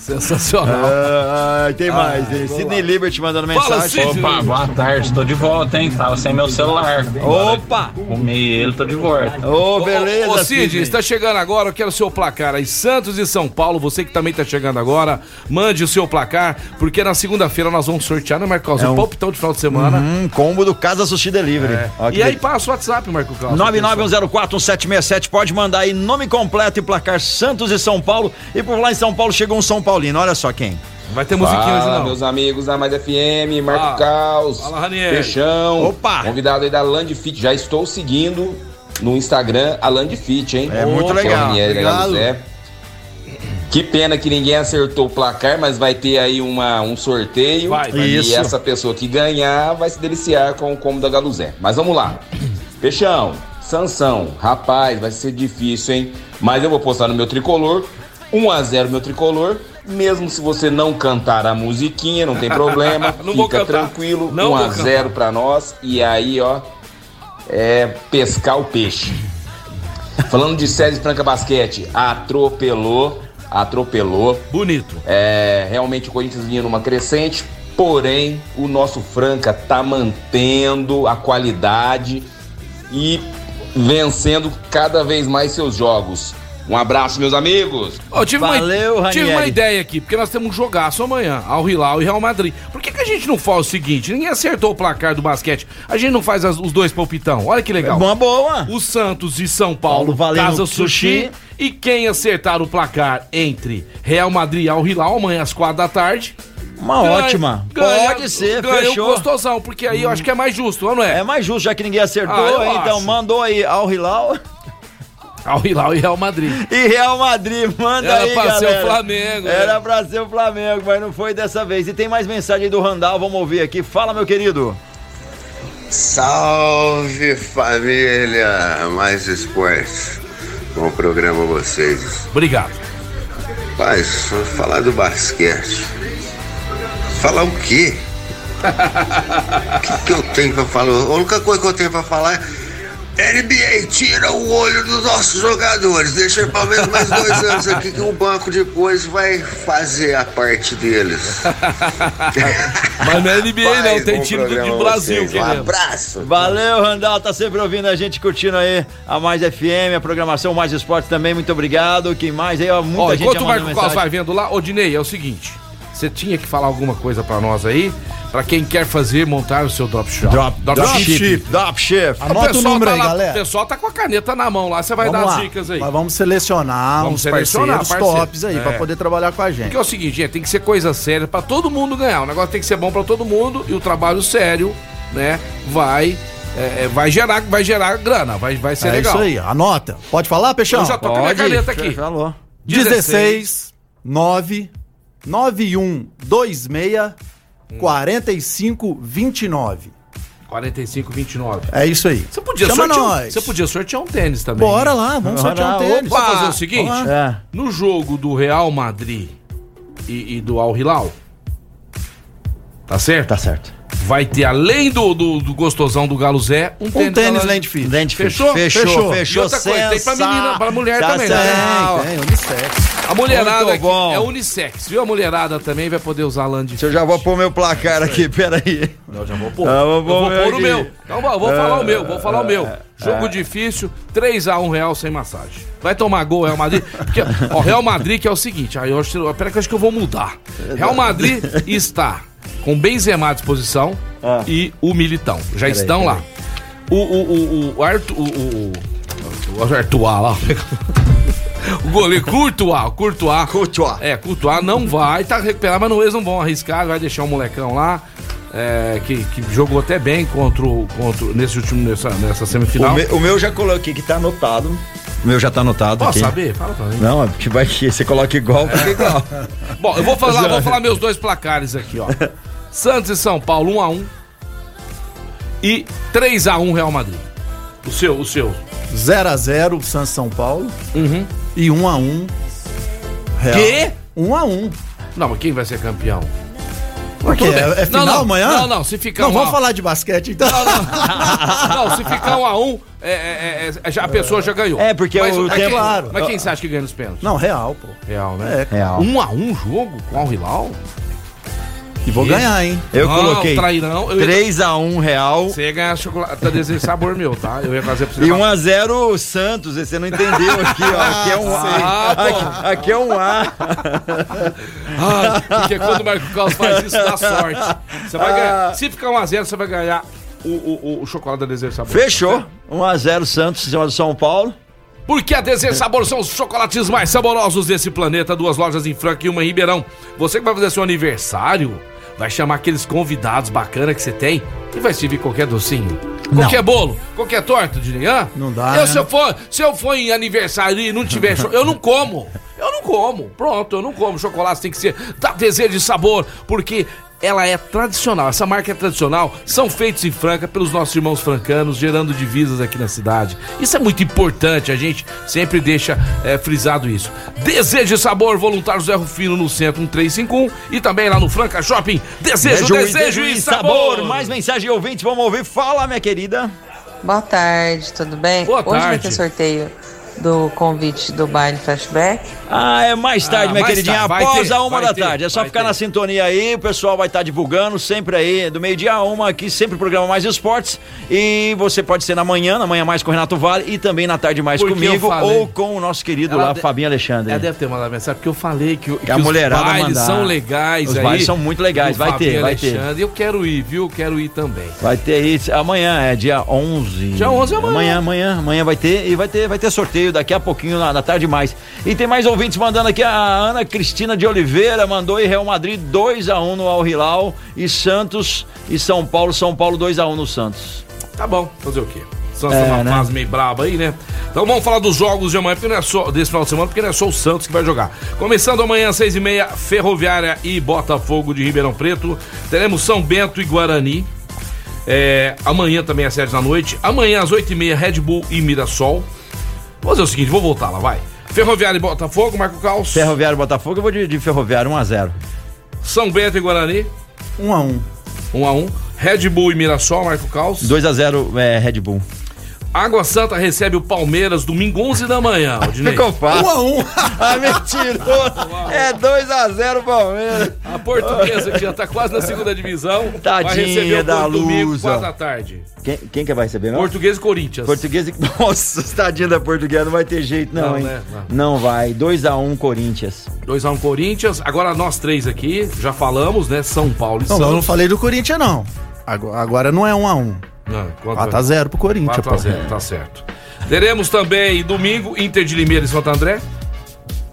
Sensacional. Ah, tem mais. hein? Sidney Liberty mandando mensagem. Opa, boa tarde, tô de volta, hein? Tava sem meu celular. Opa! Comi ele, tô de volta. Ô, beleza, Ô, Cid, Sidney. está chegando agora, eu quero o seu placar aí. Santos e São Paulo, você que também está chegando agora, mande o seu placar, porque na segunda-feira nós vamos sortear, né, Marcos? É um um- palpitão de final de semana. Hum, combo do Casa Sushi Delivery. Que E aí passa o WhatsApp, Marco Carlos. 991041767, pode mandar aí nome completo e placar Santos e São Paulo. E por lá em São Paulo chegou um São Paulino, olha só quem. Vai ter musiquinha hoje não. meus amigos da Mais FM, Marco Ah, Caos, fala. Peixão, Opa. convidado aí da Land Fit, já estou seguindo no Instagram a Land Fit, hein? É muito legal. Ranieri. Que pena que ninguém acertou o placar, mas vai ter aí uma, um sorteio. Vai, vai. E Isso. essa pessoa que ganhar vai se deliciar com o combo da Galuzé. Mas vamos lá. [CLEARS THROAT] Peixão, Sansão, rapaz, vai ser difícil, hein? Mas eu vou postar no meu tricolor. 1x0 meu tricolor. Mesmo se você não cantar a musiquinha, não tem problema. [LAUGHS] Não Fica tranquilo. Não vou 1x0 pra nós. E aí, ó, é pescar o peixe. Falando de César Franca Basquete, atropelou, atropelou. Bonito. É, realmente o Corinthians vinha numa crescente, porém o nosso Franca tá mantendo a qualidade e vencendo cada vez mais seus jogos. Um abraço, meus amigos. Eu tive, Valeu, uma, tive Ranieri. uma ideia aqui, porque nós temos um jogaço amanhã, Al Hilal e Real Madrid. Por que, que a gente não faz o seguinte? Ninguém acertou o placar do basquete. A gente não faz as- os dois palpitão. Olha que legal. Uma boa. O Santos e São Paulo, Paulo Casa Sushi. sushi. E quem acertar o placar entre Real Madrid e Al Hilal amanhã às quatro da tarde. Uma ganha- ótima. ganha- Pode ser, ganha fechou. gostosão, porque aí eu acho que é mais justo, não é? É mais justo, já que ninguém acertou. Ah, então acho. mandou aí Al Hilal Al Hilal e Real Madrid. e Real Madrid. Manda Era aí, pra ser o galera. Flamengo, Era né? pra ser o Flamengo, mas não foi dessa vez. E tem mais mensagem do Randall, vamos ouvir aqui. Fala, meu querido. Salve família, mais esportes. Bom programa vocês. Obrigado. Paz, falar do basquete. Falar o quê? [LAUGHS] O que, que eu tenho pra falar? A única coisa que eu tenho pra falar é NBA tira o olho dos nossos jogadores. Deixa pelo menos mais dois [LAUGHS] anos aqui que o banco depois vai fazer a parte deles. [LAUGHS] Mas não é NBA não, tem time do, Brasil. Um abraço. Valeu, Randall, tá sempre ouvindo a gente, curtindo aí a Mais FM, a programação Mais Esporte também, muito obrigado. Quem mais aí, ó, muita Ó, gente enquanto o Marco Carlos vai vendo lá, ô Dinei, é o seguinte. Você tinha que falar alguma coisa pra nós aí, pra quem quer fazer, montar o seu dropship. Drop, dropship. Dropship. Anota o número aí, lá, galera. O pessoal tá com a caneta na mão lá, você vai Vamos dar lá. as dicas aí. Mas vamos selecionar Vamos uns selecionar parceiros parceiro. tops aí É. pra poder trabalhar com a gente. Porque é o seguinte, gente, tem que ser coisa séria pra todo mundo ganhar. O negócio tem que ser bom pra todo mundo e o trabalho sério, né, vai é, é, vai gerar vai gerar grana, vai vai ser é legal. isso aí, anota. Pode falar, Peixão? Eu já tô com a minha Pode? caneta aqui. Falou. 16 9 9126 45 29. 45 29. É isso aí. Você podia Chama sortear, um- nós. você podia sortear um tênis também. Bora lá, vamos Bora sortear um lá, tênis. Vamos fazer o seguinte? É. No jogo do Real Madrid e, e do Al Hilal, tá certo? Tá certo. Vai ter, além do, do, do gostosão do Galo Zé, um Um tênis, tênis da- Land Fit. Land Fit. Fechou? Fechou, Fechou. fechou. E outra coisa, tem pra menina, pra mulher Tá também, né? Tem, tem, unissex. A mulherada aqui bom. é unissex, viu? A mulherada também vai poder usar Land Se eu já vou pôr meu placar aqui, peraí. Eu já vou pôr. Ah, vou eu vou pôr pôr o meu. Então vou, vou falar o meu, vou falar o meu. Jogo difícil, 3x1 Real sem massagem. Vai tomar gol Real Madrid. Porque, ó, Real Madrid que é o seguinte, aí eu acho, pera que eu acho que eu vou mudar. Real Madrid está com Benzema à disposição e o Militão. Já estão lá. O, o, o, o Arthur, o, o, o Arthur lá. [LAUGHS] O goleiro Courtois, Courtois. Courtois. É, Courtois não vai, tá recuperado, mas não, eles não vão arriscar, vai deixar o molecão lá, é, que, que jogou até bem contra, o- contra o- nesse último, nessa, nessa O, semifinal. me- o meu já coloquei que tá anotado. O meu já tá anotado Posso aqui. saber? Fala pra mim. Não, é porque vai que você coloca igual, fica igual. [LAUGHS] Bom, eu vou falar, vou falar meus dois placares aqui, ó. Santos e São Paulo, 1x1. E 3x1 Real Madrid. O seu, o seu. 0x0 Santos São Paulo. Uhum. E 1x1 Real. Quê? 1x1. Não, mas quem vai ser campeão? Por quê? É, é final Não, não, amanhã? Não, não, se ficar Não, um vamos a- falar de basquete então. [LAUGHS] Não, se ficar um a um, é, é, é, já, a pessoa já ganhou. É, porque mas, o tempo- quem, Claro. mas quem você acha que ganha nos pênaltis? Não, real, pô. Real, né? É. Real. Um a um jogo com o Hilal? E vou ganhar, hein? Eu Não, coloquei trairão, eu ia- 3x1 Real Você ia ganhar chocolate, tá desse sabor meu, tá? Eu ia fazer pra você. e 1x0 Santos. Você não entendeu aqui, ó. Aqui é um A. Ah, pô. Aqui, aqui é um A. [LAUGHS] Ah, porque quando o Marco Carlos faz isso, dá sorte. Você vai ganhar. Se ficar 1x0, você vai ganhar o, o, o- chocolate da Desejo Sabor. Fechou. 1x0 Santos em cima do São Paulo. Porque a Desejo Sabor são os chocolates mais saborosos desse planeta. Duas lojas em Franca e uma em Ribeirão. Você que vai fazer seu aniversário, vai chamar aqueles convidados bacanas que você tem e vai servir qualquer docinho. Qualquer bolo, qualquer torta, Dinian. Não dá, Eu, né? se, eu for, se eu for em aniversário e não tiver cho- eu não como. Eu não como. Pronto, eu não como. Chocolate tem que ser da Desejo de Sabor, porque ela é tradicional. Essa marca é tradicional. São feitos em Franca pelos nossos irmãos francanos, gerando divisas aqui na cidade. Isso é muito importante. A gente sempre deixa é, frisado isso. Desejo de Sabor, voluntário Zé Rufino no centro 1351 e também lá no Franca Shopping. Desejo, desejo, e sabor. Mais mensagem de ouvintes, vamos ouvir. Fala, minha querida. Boa tarde, tudo bem? Boa Hoje vai tarde. ter sorteio do convite do baile flashback. Ah, é mais tarde, Ah, minha mais queridinha, tarde. Vai após ter, a uma vai da ter, tarde. É só vai ficar ter. na sintonia aí, o pessoal vai estar divulgando sempre aí, do meio-dia a uma, aqui sempre o programa Mais Esportes. E você pode ser na manhã, na manhã mais com o Renato Vale e também na tarde mais Porque eu comigo ou com o nosso querido Ela lá, de- Fabinho Alexandre. Ela deve ter mandado mensagem, porque eu falei que, que a os mulherada bailes mandar. são legais Os aí. bailes são muito legais, vai ter, Fabinho vai ter. Alexandre. Eu quero ir, viu? Quero ir também. Vai ter aí, amanhã é dia 11. Dia 11 é amanhã. Amanhã, amanhã, amanhã vai ter e vai ter, vai ter sorteio daqui a pouquinho na, na tarde mais. E tem mais ouvintes mandando aqui, a Ana Cristina de Oliveira mandou e Real Madrid 2 a 1 no Al Hilal e Santos e São Paulo, São Paulo 2 a 1 no Santos. Tá bom, fazer o quê? Santos É, tá numa né? fase meio braba aí, né? Então vamos falar dos jogos de amanhã, porque não é só desse final de semana, porque não é só o Santos que vai jogar. Começando amanhã às seis e meia, Ferroviária e Botafogo de Ribeirão Preto. Teremos São Bento e Guarani. É, amanhã também às sete da noite. Amanhã às oito e meia, Red Bull e Mirassol. Vou fazer o seguinte, vou voltar lá, vai. Ferroviária e Botafogo, Marco Caos. Ferroviário e Botafogo, eu vou de, de Ferroviário 1 a 0. São Bento e Guarani, 1 a 1 um a um. Red Bull e Mirassol, Marco Caos. 2 a 0 é, Red Bull. Água Santa recebe o Palmeiras domingo 11 da manhã, [LAUGHS] Aldinei. Ficou fácil. 1 a 1 [LAUGHS] ah, mentiroso. É 2 a 0 Palmeiras. A portuguesa que já tá quase na segunda divisão vai Tadinha receber o da domingo, Lusa. 4 da tarde. Quem, quem que vai receber, não? Português e Corinthians. Português e... [LAUGHS] Nossa, tadinha da portuguesa, não vai ter jeito não, Não, hein? né? Não. vai. 2x1 Corinthians. 2x1 Corinthians. Agora nós três aqui, já falamos, né? São Paulo e Não, eu não Santos. falei do Corinthians, não. Agora, agora não é 1 a 1 Não, quanto 4 a 0 pro Corinthians, 4 pô. a 0 tá certo. Teremos também domingo Inter de Limeira e Santo André.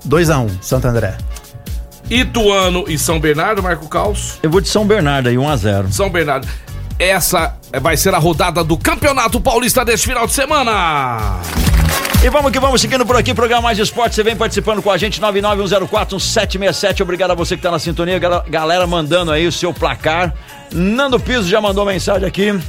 2 a 1 Santo André. Ituano e São Bernardo, Marco Caos. Eu vou de São Bernardo aí, 1x0. São Bernardo. Essa vai ser a rodada do Campeonato Paulista deste final de semana. E vamos que vamos, seguindo por aqui, programa Mais Esporte, você vem participando com a gente, 991041767, obrigado a você que tá na sintonia, gal- galera mandando aí o seu placar, Nando Piso já mandou mensagem aqui,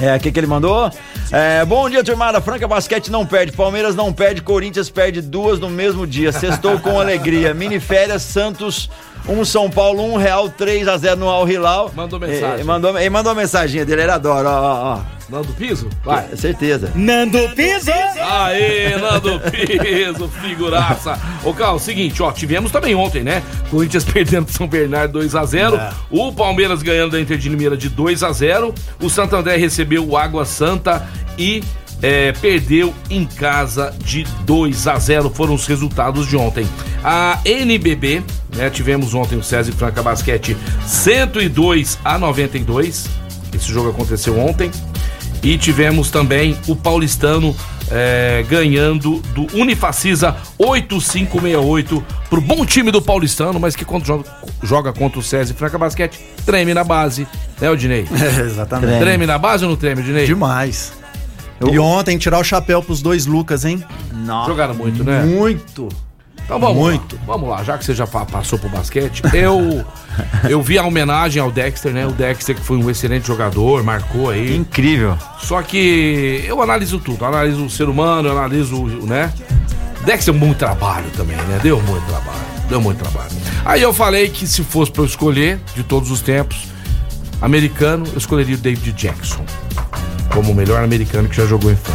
é, o que que ele mandou? É, bom dia, turmada, Franca Basquete não perde, Palmeiras não perde, Corinthians perde duas no mesmo dia, sextou com alegria, [LAUGHS] mini férias, Santos... Um São Paulo, um Real, 3 a 0 no Al Hilal. Mandou mensagem. Ele mandou, ele mandou uma mensaginha dele, ele adora, ó, ó, ó. Nando Piso? Vai. Certeza. Nando Piso! Aê, Nando Piso, figuraça. Ô, Carl, seguinte, ó, tivemos também ontem, né? Corinthians [LAUGHS] perdendo São Bernardo 2x0. É. O Palmeiras ganhando da Inter de Limeira de 2x0. O Santo André recebeu o Água Santa e é, perdeu em casa de 2 a 0 foram os resultados de ontem. A NBB, né, tivemos ontem o César e Franca Basquete 102 a 92. Esse jogo aconteceu ontem. E tivemos também o Paulistano é, ganhando do Unifacisa 8568 pro bom time do Paulistano, mas que quando joga, joga contra o César e Franca Basquete, treme na base, né, Odinei? É, [LAUGHS] exatamente. Treme na base ou não treme, Odinei? Demais. E ontem tirar o chapéu pros dois Lucas, hein? Nossa. Jogaram muito, né? Muito. Então vamos Muito. lá. Vamos lá, já que você já pa- passou pro basquete, eu eu vi a homenagem ao Dexter, né? O Dexter que foi um excelente jogador, marcou aí. Incrível. Só que eu analiso tudo, analiso o ser humano, analiso, o- né? Dexter deu muito trabalho também, né? Deu muito trabalho, deu muito trabalho. Aí eu falei que se fosse pra eu escolher, de todos os tempos, americano, eu escolheria o David Jackson. Como o melhor americano que já jogou em fã.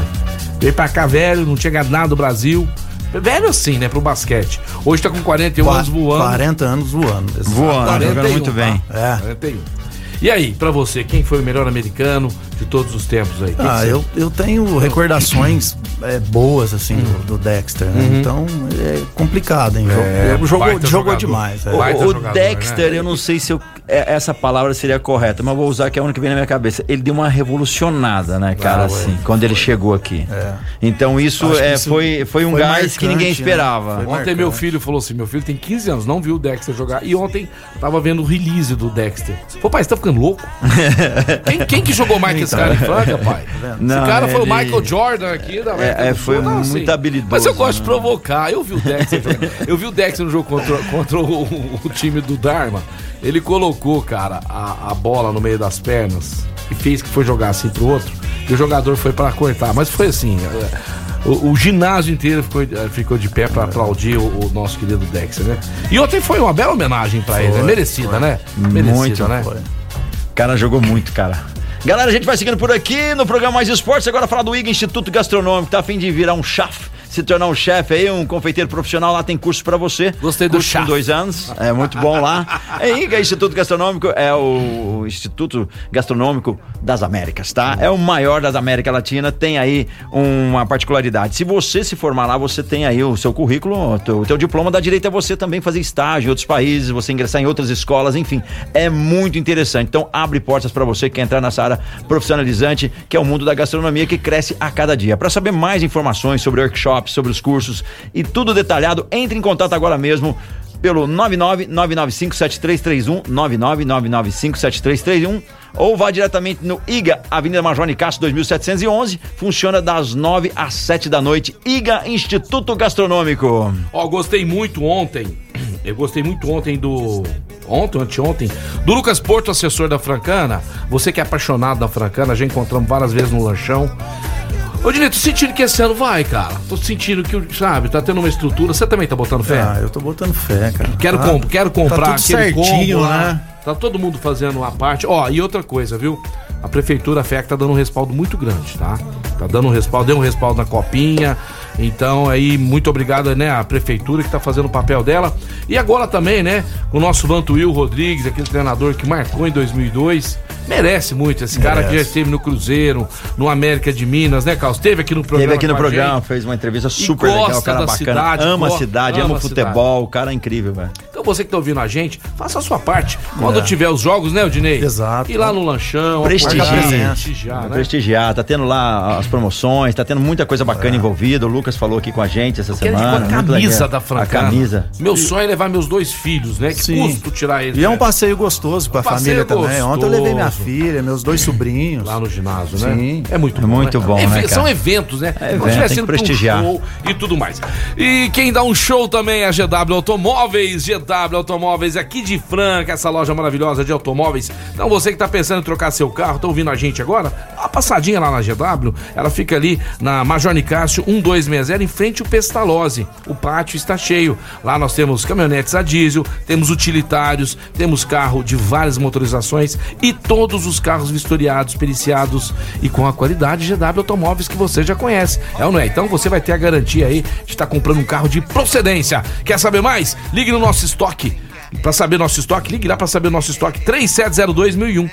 Veio pra cá velho, não tinha ganhado nada do Brasil. Velho assim, né, pro basquete. Hoje tá com 41 Qua- anos voando. 40 anos voando. Voando, 41, jogando muito tá? bem. É. 41. E aí, pra você, quem foi o melhor americano de todos os tempos aí? Ah, eu, eu tenho recordações é, boas, assim, do, do Dexter, né? Uhum. Então é complicado, hein? É, Jogou- jogou jogou demais. é. O, o jogador, Dexter, né? eu não sei se eu- é- essa palavra seria correta, mas vou usar que é a única que vem na minha cabeça. Ele deu uma revolucionada, né, cara, Ah, assim, quando ele chegou aqui. É. Então isso, que é, isso foi, foi um foi gás marcante, que ninguém né? esperava. Foi Ontem marcante. meu filho falou assim: meu filho tem 15 anos, não viu o Dexter jogar. E ontem tava vendo o release do Dexter. Pô, pai, você tá ficando louco? [LAUGHS] quem, quem que jogou mais que esse cara em Franca, pai? Não, esse cara foi o ele- Michael Jordan aqui da América É, é, foi não, muito assim. habilidoso, Mas eu gosto de né? provocar. Eu vi o Dexter [LAUGHS] jogar. Eu vi o Dexter no jogo contra, contra o, o time do Dharma. Ele colocou, cara, a, a bola no meio das pernas e fez que foi jogar assim pro outro. E o jogador foi pra cortar. Mas foi assim. é, O, o ginásio inteiro ficou, eh, ficou de pé pra aplaudir o, o nosso querido Dexter, né? E ontem foi uma bela homenagem pra ele, né? Merecida, né? Merecida, Muito, né? Foi. O cara jogou muito, cara. Galera, a gente vai seguindo por aqui no programa Mais Esportes. Agora falar do IGA Instituto Gastronômico. Tá a fim de virar um chef, se tornar um chefe aí, um confeiteiro profissional. Lá tem curso pra você. Gostei do curso chef. dois anos. É muito bom lá. [LAUGHS] É IGA Instituto Gastronômico. É o Instituto Gastronômico das Américas, tá? É o maior das América Latina. Tem aí uma particularidade. Se você se formar lá, você tem aí o seu currículo, o teu, o teu diploma dá direito a você também fazer estágio em outros países, você ingressar em outras escolas, enfim. É muito interessante. Então, abre portas pra você que quer entrar nessa área profissionalizante, que é o mundo da gastronomia que cresce a cada dia. Para saber mais informações sobre workshops, sobre os cursos e tudo detalhado, entre em contato agora mesmo pelo 999957331, 999957331 ou vá diretamente no IGA, Avenida Major Nicasso 2711, funciona das 9 às 7 da noite. IGA Instituto Gastronômico. Ó, gostei muito ontem. [CLEARS THROAT] Eu gostei muito ontem do. Ontem, anteontem, do Lucas Porto, assessor da Francana. Você que é apaixonado da Francana, já encontramos várias vezes no lanchão. Ô, Dinei, tô sentindo que esse ano vai, cara. Tô sentindo que, sabe, tá tendo uma estrutura. Você também tá botando fé? Ah, eu tô botando fé, cara. Quero, Tá- comp- quero comprar tá tudo aquele certinho, combo lá. né? Tá todo mundo fazendo a parte. Ó, e outra coisa, viu? A prefeitura, a FEC, tá dando um respaldo muito grande, tá? Tá dando um respaldo, deu um respaldo na copinha. Então, aí, muito obrigado, né? A prefeitura que tá fazendo o papel dela. E agora também, né? O nosso Vantuil Rodrigues, aquele treinador que marcou em 2002. Merece muito. Esse cara que já Merece. esteve no Cruzeiro, no América de Minas, né, Carlos? Esteve aqui no programa. Teve aqui no a programa, gente. fez uma entrevista super legal, gosta cara da bacana. cidade, ama a cidade, ama ama a o futebol, o cara é incrível, velho. Então você que tá ouvindo a gente, faça a sua parte. Quando É. tiver os jogos, né, Odinei? Exato. Ir lá no lanchão, apoiar, presença. prestigiar, né? Prestigiar, tá tendo lá as promoções, tá tendo muita coisa bacana envolvida. O Lucas falou aqui com a gente essa Quero semana. a camisa da Francana. A camisa. Meu sonho é levar meus dois filhos, né? Que Sim. custo tirar eles. E é um né? passeio gostoso pra Um passeio família também. Ontem eu levei minha. Filha, meus dois sobrinhos. Lá no ginásio, né? Sim. É muito É bom. muito né? bom, né, Eve- cara? São eventos, né? É evento, tem que um prestigiar. show e tudo mais. E quem dá um show também é a GW Automóveis. GW Automóveis aqui de Franca, essa loja maravilhosa de automóveis. Então você que tá pensando em trocar seu carro, tá ouvindo a gente agora? Dá uma passadinha lá na GW. Ela fica ali na Major Nicásio 1260, em frente ao Pestalozzi. O pátio está cheio. Lá nós temos caminhonetes a diesel, temos utilitários, temos carro de várias motorizações e todos os carros vistoriados, periciados e com a qualidade GW Automóveis que você já conhece. É ou não é? Então você vai ter a garantia aí de estar comprando um carro de procedência. Quer saber mais? Ligue no nosso estoque. Para saber nosso estoque, ligue lá para saber nosso estoque 3702.001.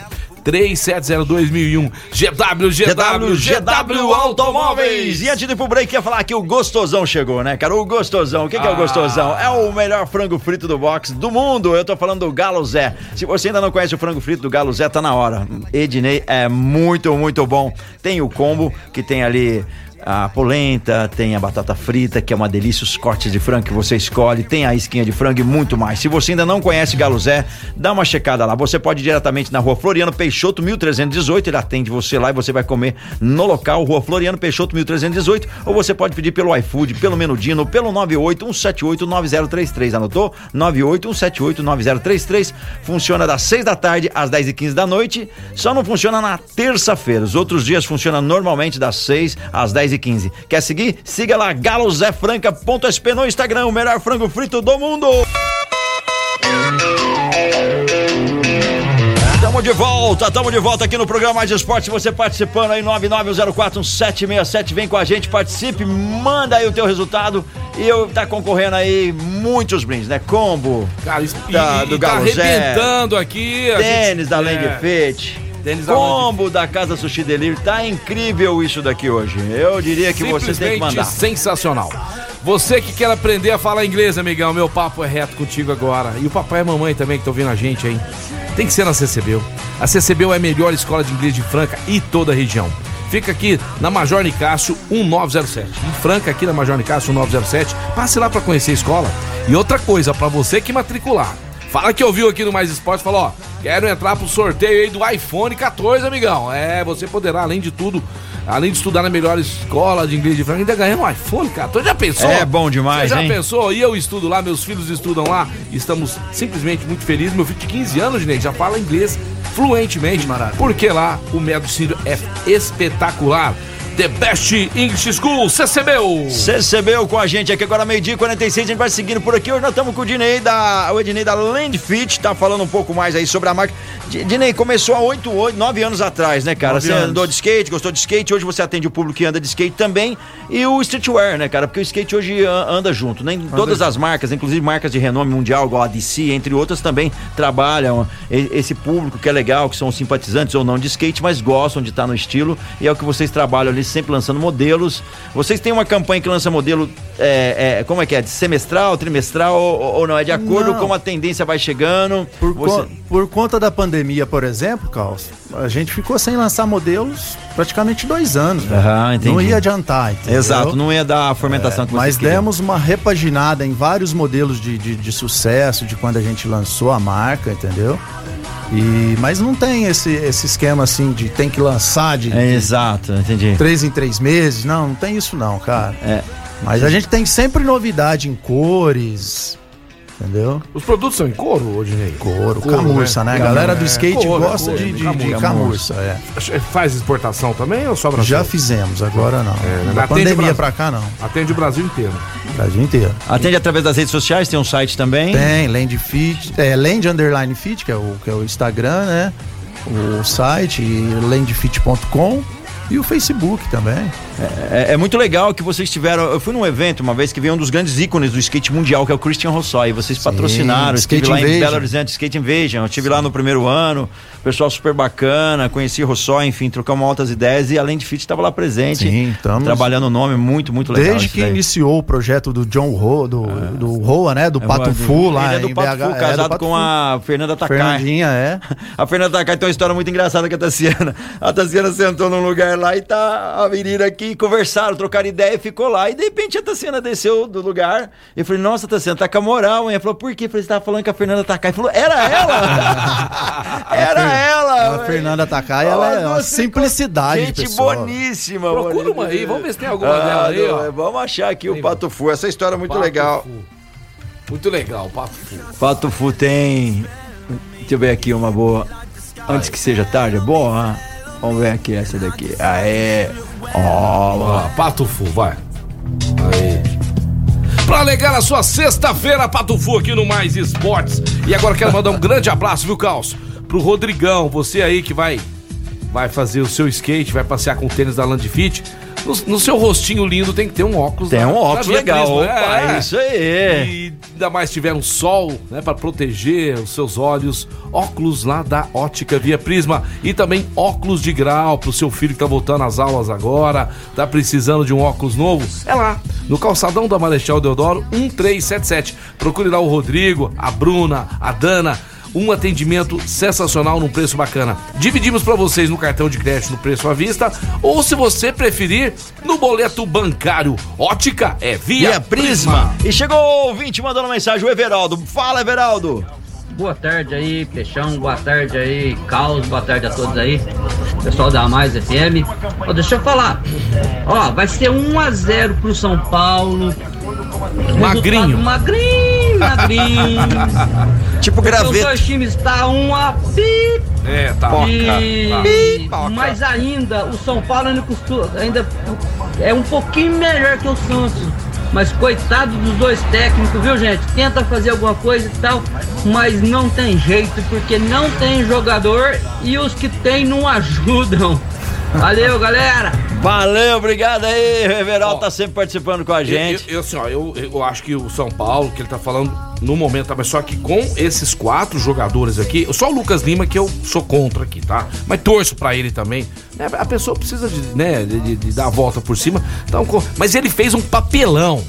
3702.001 GW, GW, GW Automóveis. E antes de ir pro break, ia falar que o Gostosão chegou, né, cara? O Gostosão. O que, que é o Ah. Gostosão? É o melhor frango frito do box do mundo. Eu tô falando do Galo Zé. Se você ainda não conhece o frango frito do Galo Zé, tá na hora. Ednei é muito, muito bom. Tem o combo, que tem ali a polenta, tem a batata frita, que é uma delícia, os cortes de frango que você escolhe, tem a esquinha de frango e muito mais. Se você ainda não conhece Galo Zé, dá uma checada lá. Você pode ir diretamente na rua Floriano Peixoto, 1318, ele atende você lá e você vai comer no local, rua Floriano Peixoto, 1318, ou você pode pedir pelo iFood, pelo Menudino, pelo 981789033, anotou? 981789033, funciona das 6 da tarde às 10 e 15 da noite, só não funciona na terça-feira, os outros dias funciona normalmente das 6 às 10 e 15. Quer seguir? Siga lá galozefranca.sp no Instagram, o melhor frango frito do mundo. Tamo de volta, tamo de volta aqui no programa Mais Esporte. Você participando aí, 990411767. Vem com a gente, participe, manda aí o teu resultado. E eu tá concorrendo aí muitos brindes, né? Combo Cara, da, do e tá Galo Zé, arrebentando aqui. a tênis gente- da é, Land Fit. Da Combo da Casa Sushi Delivery. Tá incrível isso daqui hoje. Eu diria que você tem que mandar. sensacional. Você que quer aprender a falar inglês, amigão, meu papo é reto contigo agora. E o papai e a mamãe também que estão vendo a gente aí. Tem que ser na CCBU. A CCBU é a melhor escola de inglês de Franca e toda a região. Fica aqui na Major Nicásio 1907. Em Franca, aqui na Major Nicásio 1907. Passe lá para conhecer a escola. E outra coisa, para você que matricular. Fala que ouviu aqui no Mais Esporte, falou, ó, quero entrar pro sorteio aí do iPhone 14, amigão. É, você poderá, além de tudo, além de estudar na melhor escola de inglês de Franca, ainda ganhar um iPhone 14. Já pensou? É bom demais, Você já hein? pensou? E eu estudo lá, meus filhos estudam lá. Estamos simplesmente muito felizes. Meu filho de 15 anos, gente, já fala inglês fluentemente. Porque lá o método Círio é espetacular. The Best English School, CCBU. CCBU com a gente aqui agora, meio-dia e 46, a gente vai seguindo por aqui. Hoje nós estamos com o Dinei da, o Ednei da Land Fit, tá falando um pouco mais aí sobre a marca. Di- Dinei, começou há 8, 8, 9 anos atrás, né, cara? Você anos. andou de skate, gostou de skate, hoje você atende o público que anda de skate também. E o streetwear, né, cara? Porque o skate hoje anda junto, né? Todas as marcas, inclusive marcas de renome mundial, igual a DC, entre outras, também trabalham esse público que é legal, que são simpatizantes ou não de skate, mas gostam de estar no estilo. E é o que vocês trabalham ali, sempre lançando modelos. Vocês têm uma campanha que lança modelo, é, é, como é que é? De semestral, trimestral ou, ou não? É de acordo Não. com a tendência vai chegando? Por, Você- con- por conta da pandemia, por exemplo, Carlos, a gente ficou sem lançar modelos praticamente dois anos. entendi. não ia adiantar, entendeu? Exato, não ia dar a fermentação É, que Mas queriam. demos uma repaginada em vários modelos de, de, de sucesso de quando a gente lançou a marca, entendeu? E, mas não tem esse, esse esquema assim de tem que lançar de, É, de exato, entendi. três em três meses. Não, não tem isso não, cara. É. Mas a gente tem sempre novidade em cores, entendeu? Os produtos são em couro, Odinei? Couro, camurça, né? A galera do skate Couro, gosta couro, de, de, camurça. de camurça, é. Faz exportação também ou só Brasil? Já fizemos, agora não. É, né? da Atende o pandemia Brasil. pra cá, não. Atende o Brasil inteiro. Brasil inteiro. Atende através das redes sociais, tem um site também. Tem, Land Fit, é, Land Underline Fit, que é o, que é o Instagram, né? O site, landfit.com e o Facebook também. É, é muito legal que vocês tiveram. Eu fui num evento uma vez que veio um dos grandes ícones do skate mundial, que é o Christian Rossoi. Vocês patrocinaram, eu estive Skate lá em Invasion. Belo Horizonte, Skate Invasion. Eu estive lá no primeiro ano, pessoal super bacana, conheci Rossoi, enfim, trocamos altas ideias e além de Fit estava lá presente, Sim, estamos- trabalhando o nome, muito, muito legal. Desde que daí. iniciou o projeto do John Ho, do, do Roa, né? Do É, Pato Fu lá Ele é do Pato BH. Fu, é, do casado Pato com Fu. a Fernanda Takai. Fernandinha, é. [LAUGHS] A Fernanda Takai tem uma história muito engraçada com a Tassiana. A Tassiana sentou num lugar lá e tá a menina aqui, conversaram, trocaram ideia e ficou lá. E de repente a Tassiana desceu do lugar. E eu falei, nossa, Tassiana, tá com a moral, hein? Ela falou, por quê? Eu falei, você tava falando com a Fernanda Takai. Falou, era ela! [LAUGHS] era ela! A Fernanda Takai, ela é uma simplicidade de Gente pessoa. boníssima. Procura uma aí, vamos ver se tem alguma Ah, dela aí, ó. Vamos achar aqui o Pato Fu. Essa história é muito Pato legal. Fu. Muito legal, Pato Fu. Pato Fu tem. Deixa eu ver aqui uma boa. Antes que seja tarde, é boa? Vamos ver aqui essa daqui. Aê! Ó, Ó, Pato Fu, vai. Aí. Pra alegar a sua sexta-feira, Pato Fu aqui no Mais Esportes. E agora quero mandar um grande abraço, viu, Caos? Pro Rodrigão, você aí que vai vai fazer o seu skate, vai passear com o tênis da Land Fit. No, no seu rostinho lindo tem que ter um óculos. Tem da- um da óculos Via legal. Prisma, Opa, é. isso aí. E ainda mais tiver um sol, né, para proteger os seus olhos. Óculos lá da Ótica Via Prisma e também óculos de grau pro seu filho que tá voltando às aulas agora, tá precisando de um óculos novo. É lá, no calçadão da Marechal Deodoro 1377. Procure lá o Rodrigo, a Bruna, a Dana. Um atendimento sensacional num preço bacana. Dividimos para vocês no cartão de crédito no preço à vista ou se você preferir no boleto bancário. Ótica é via, Via Prisma. E chegou o ouvinte mandando mensagem, o Everaldo. Fala, Everaldo. Boa tarde aí, Peixão. Boa tarde aí, Caos. Boa tarde a todos aí. Pessoal da Mais FM. Ó, deixa eu falar. Ó, vai ser 1 a 0 pro São Paulo. Magrinho. Resultado Magrinho, magrinho. tipo graveto. Os dois times tá um a pi. É, tá. E... Mas ainda, o São Paulo ainda, costuma, ainda é um pouquinho melhor que o Santos. Mas coitado dos dois técnicos, viu gente? Tenta fazer alguma coisa e tal, mas não tem jeito, porque não tem jogador e os que tem não [LAUGHS] ajudam. Valeu, galera! Valeu, obrigado aí. O Everaldo tá sempre participando com a gente. Eu, eu, assim, ó, eu, eu acho que o São Paulo, que ele tá falando no momento, tá? Mas só que com esses quatro jogadores aqui, só o Lucas Lima que eu sou contra aqui, tá? Mas torço pra ele também. né? A pessoa precisa de, né, de, de- dar a volta por cima. Então, mas ele fez um papelão.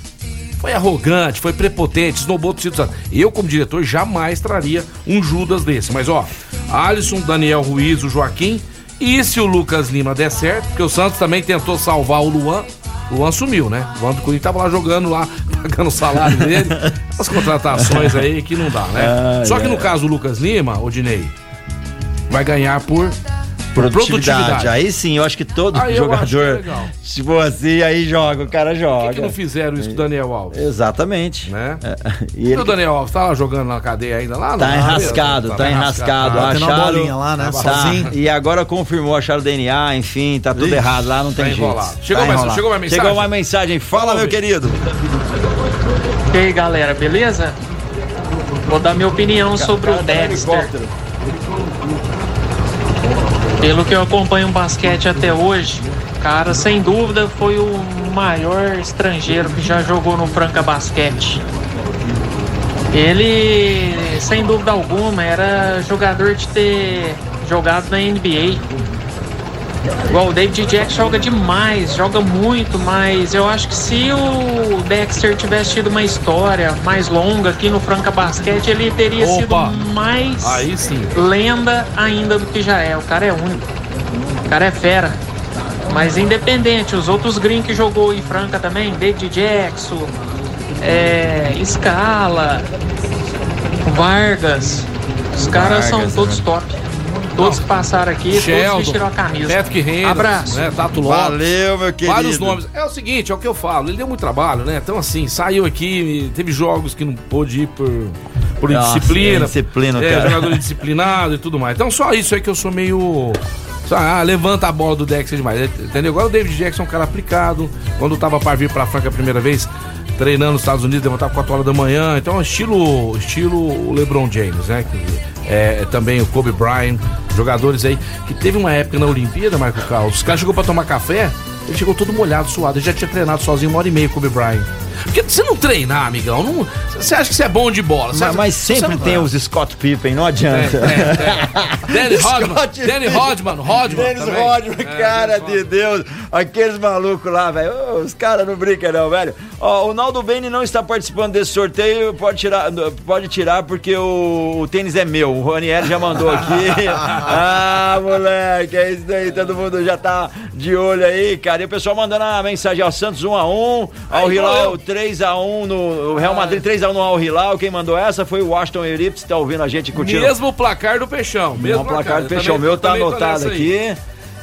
Foi arrogante, foi prepotente, esnobou do Santos. Eu, como diretor, jamais traria um Judas desse. Mas, ó, Alisson, Daniel Ruiz, o Joaquim. E se o Lucas Lima der certo, porque o Santos também tentou salvar o Luan. O Luan sumiu, né? O Luan do Corinthians tava lá jogando lá, [LAUGHS] pagando o salário dele. As contratações aí que não dá, né? Ai, Só que no caso o Lucas Lima, o Dinei, vai ganhar por, Produtividade. Aí sim, eu acho que todo Aí que é jogador, for assim, aí joga, o cara joga. Por que, que não fizeram isso com o Daniel Alves? Exatamente. Né? É, E, E ele o Daniel Alves tá lá jogando na cadeia ainda lá? tá enrascado, beleza, tá enrascado. Tá tendo uma acharam, bolinha lá, né, Tá. sozinho. E agora confirmou, acharam o DNA, enfim, tá tudo Ixi, errado lá, não tá tem jeito. enrolado. Chegou mais- enrolado. chegou mais mensagem? Chegou uma mensagem. Fala, meu querido. E aí galera, beleza? Vou dar minha opinião sobre o Dexter. Pelo que eu acompanho o basquete até hoje, cara, sem dúvida foi o maior estrangeiro que já jogou no Franca Basquete. Ele, sem dúvida alguma, era jogador de ter jogado na NBA. Igual o David Jack joga demais, joga muito, mas eu acho que se o Dexter tivesse tido uma história mais longa aqui no Franca Basquete, ele teria Opa! sido mais Aí sim. lenda ainda do que já é. O cara é único. O cara é fera. Mas independente, os outros green que jogou em Franca também, David Jackson, é, Scala, Vargas, os caras são Vargas, todos né? top. Todos que passaram aqui, todos Sheldon, vestiram a camisa. Patrick Reynolds, Abraço. né? Tato Lopes. Valeu, meu querido. Vários nomes. É o seguinte, é o que eu falo. Ele deu muito trabalho, né? Então, assim, saiu aqui, teve jogos que não pôde ir por, por Nossa, indisciplina. é indisciplina, é, cara. jogador indisciplinado e tudo mais. Então, só isso aí que eu sou meio. Ah, levanta a bola do Dexter demais. Entendeu? Agora o David Jackson é um cara aplicado. Quando tava para vir pra Franca a primeira vez, treinando nos Estados Unidos, levantava 4 horas da manhã. Então, estilo, estilo LeBron James, né? Que é, também o Kobe Bryant, jogadores aí que teve uma época na Olimpíada, Marco Carlos. Os caras chegou pra tomar café, ele chegou todo molhado, suado. Ele já tinha treinado sozinho uma hora e meia, Kobe Bryant. Porque você não treinar, amigão, não, você acha que você é bom de bola. Mas, mas sempre não- tem os Scott Pippen, não adianta. [LAUGHS] Danny Rodman, Scott Danny Pippen. Rodman, Rodman. Dennis também. Rodman, É, cara de Deus. Aqueles malucos lá, velho. Ô, Os caras não brincam, não, velho. Ó, o Naldo Bene não está participando desse sorteio. Pode tirar, pode tirar porque o, o tênis é meu. O Raniel já mandou aqui. [LAUGHS] ah, moleque, é isso aí. Todo mundo já tá de olho aí, cara. E o pessoal mandando a mensagem ao Santos 1x1, ao Aí, Hilal eu. 3x1 no Real Madrid 3x1 no Al Hilal. Quem mandou essa foi o Washington Euripides, tá ouvindo a gente curtindo. Mesmo placar do Peixão. Mesmo Mesmo placar do Peixão. O também- meu tá anotado aqui.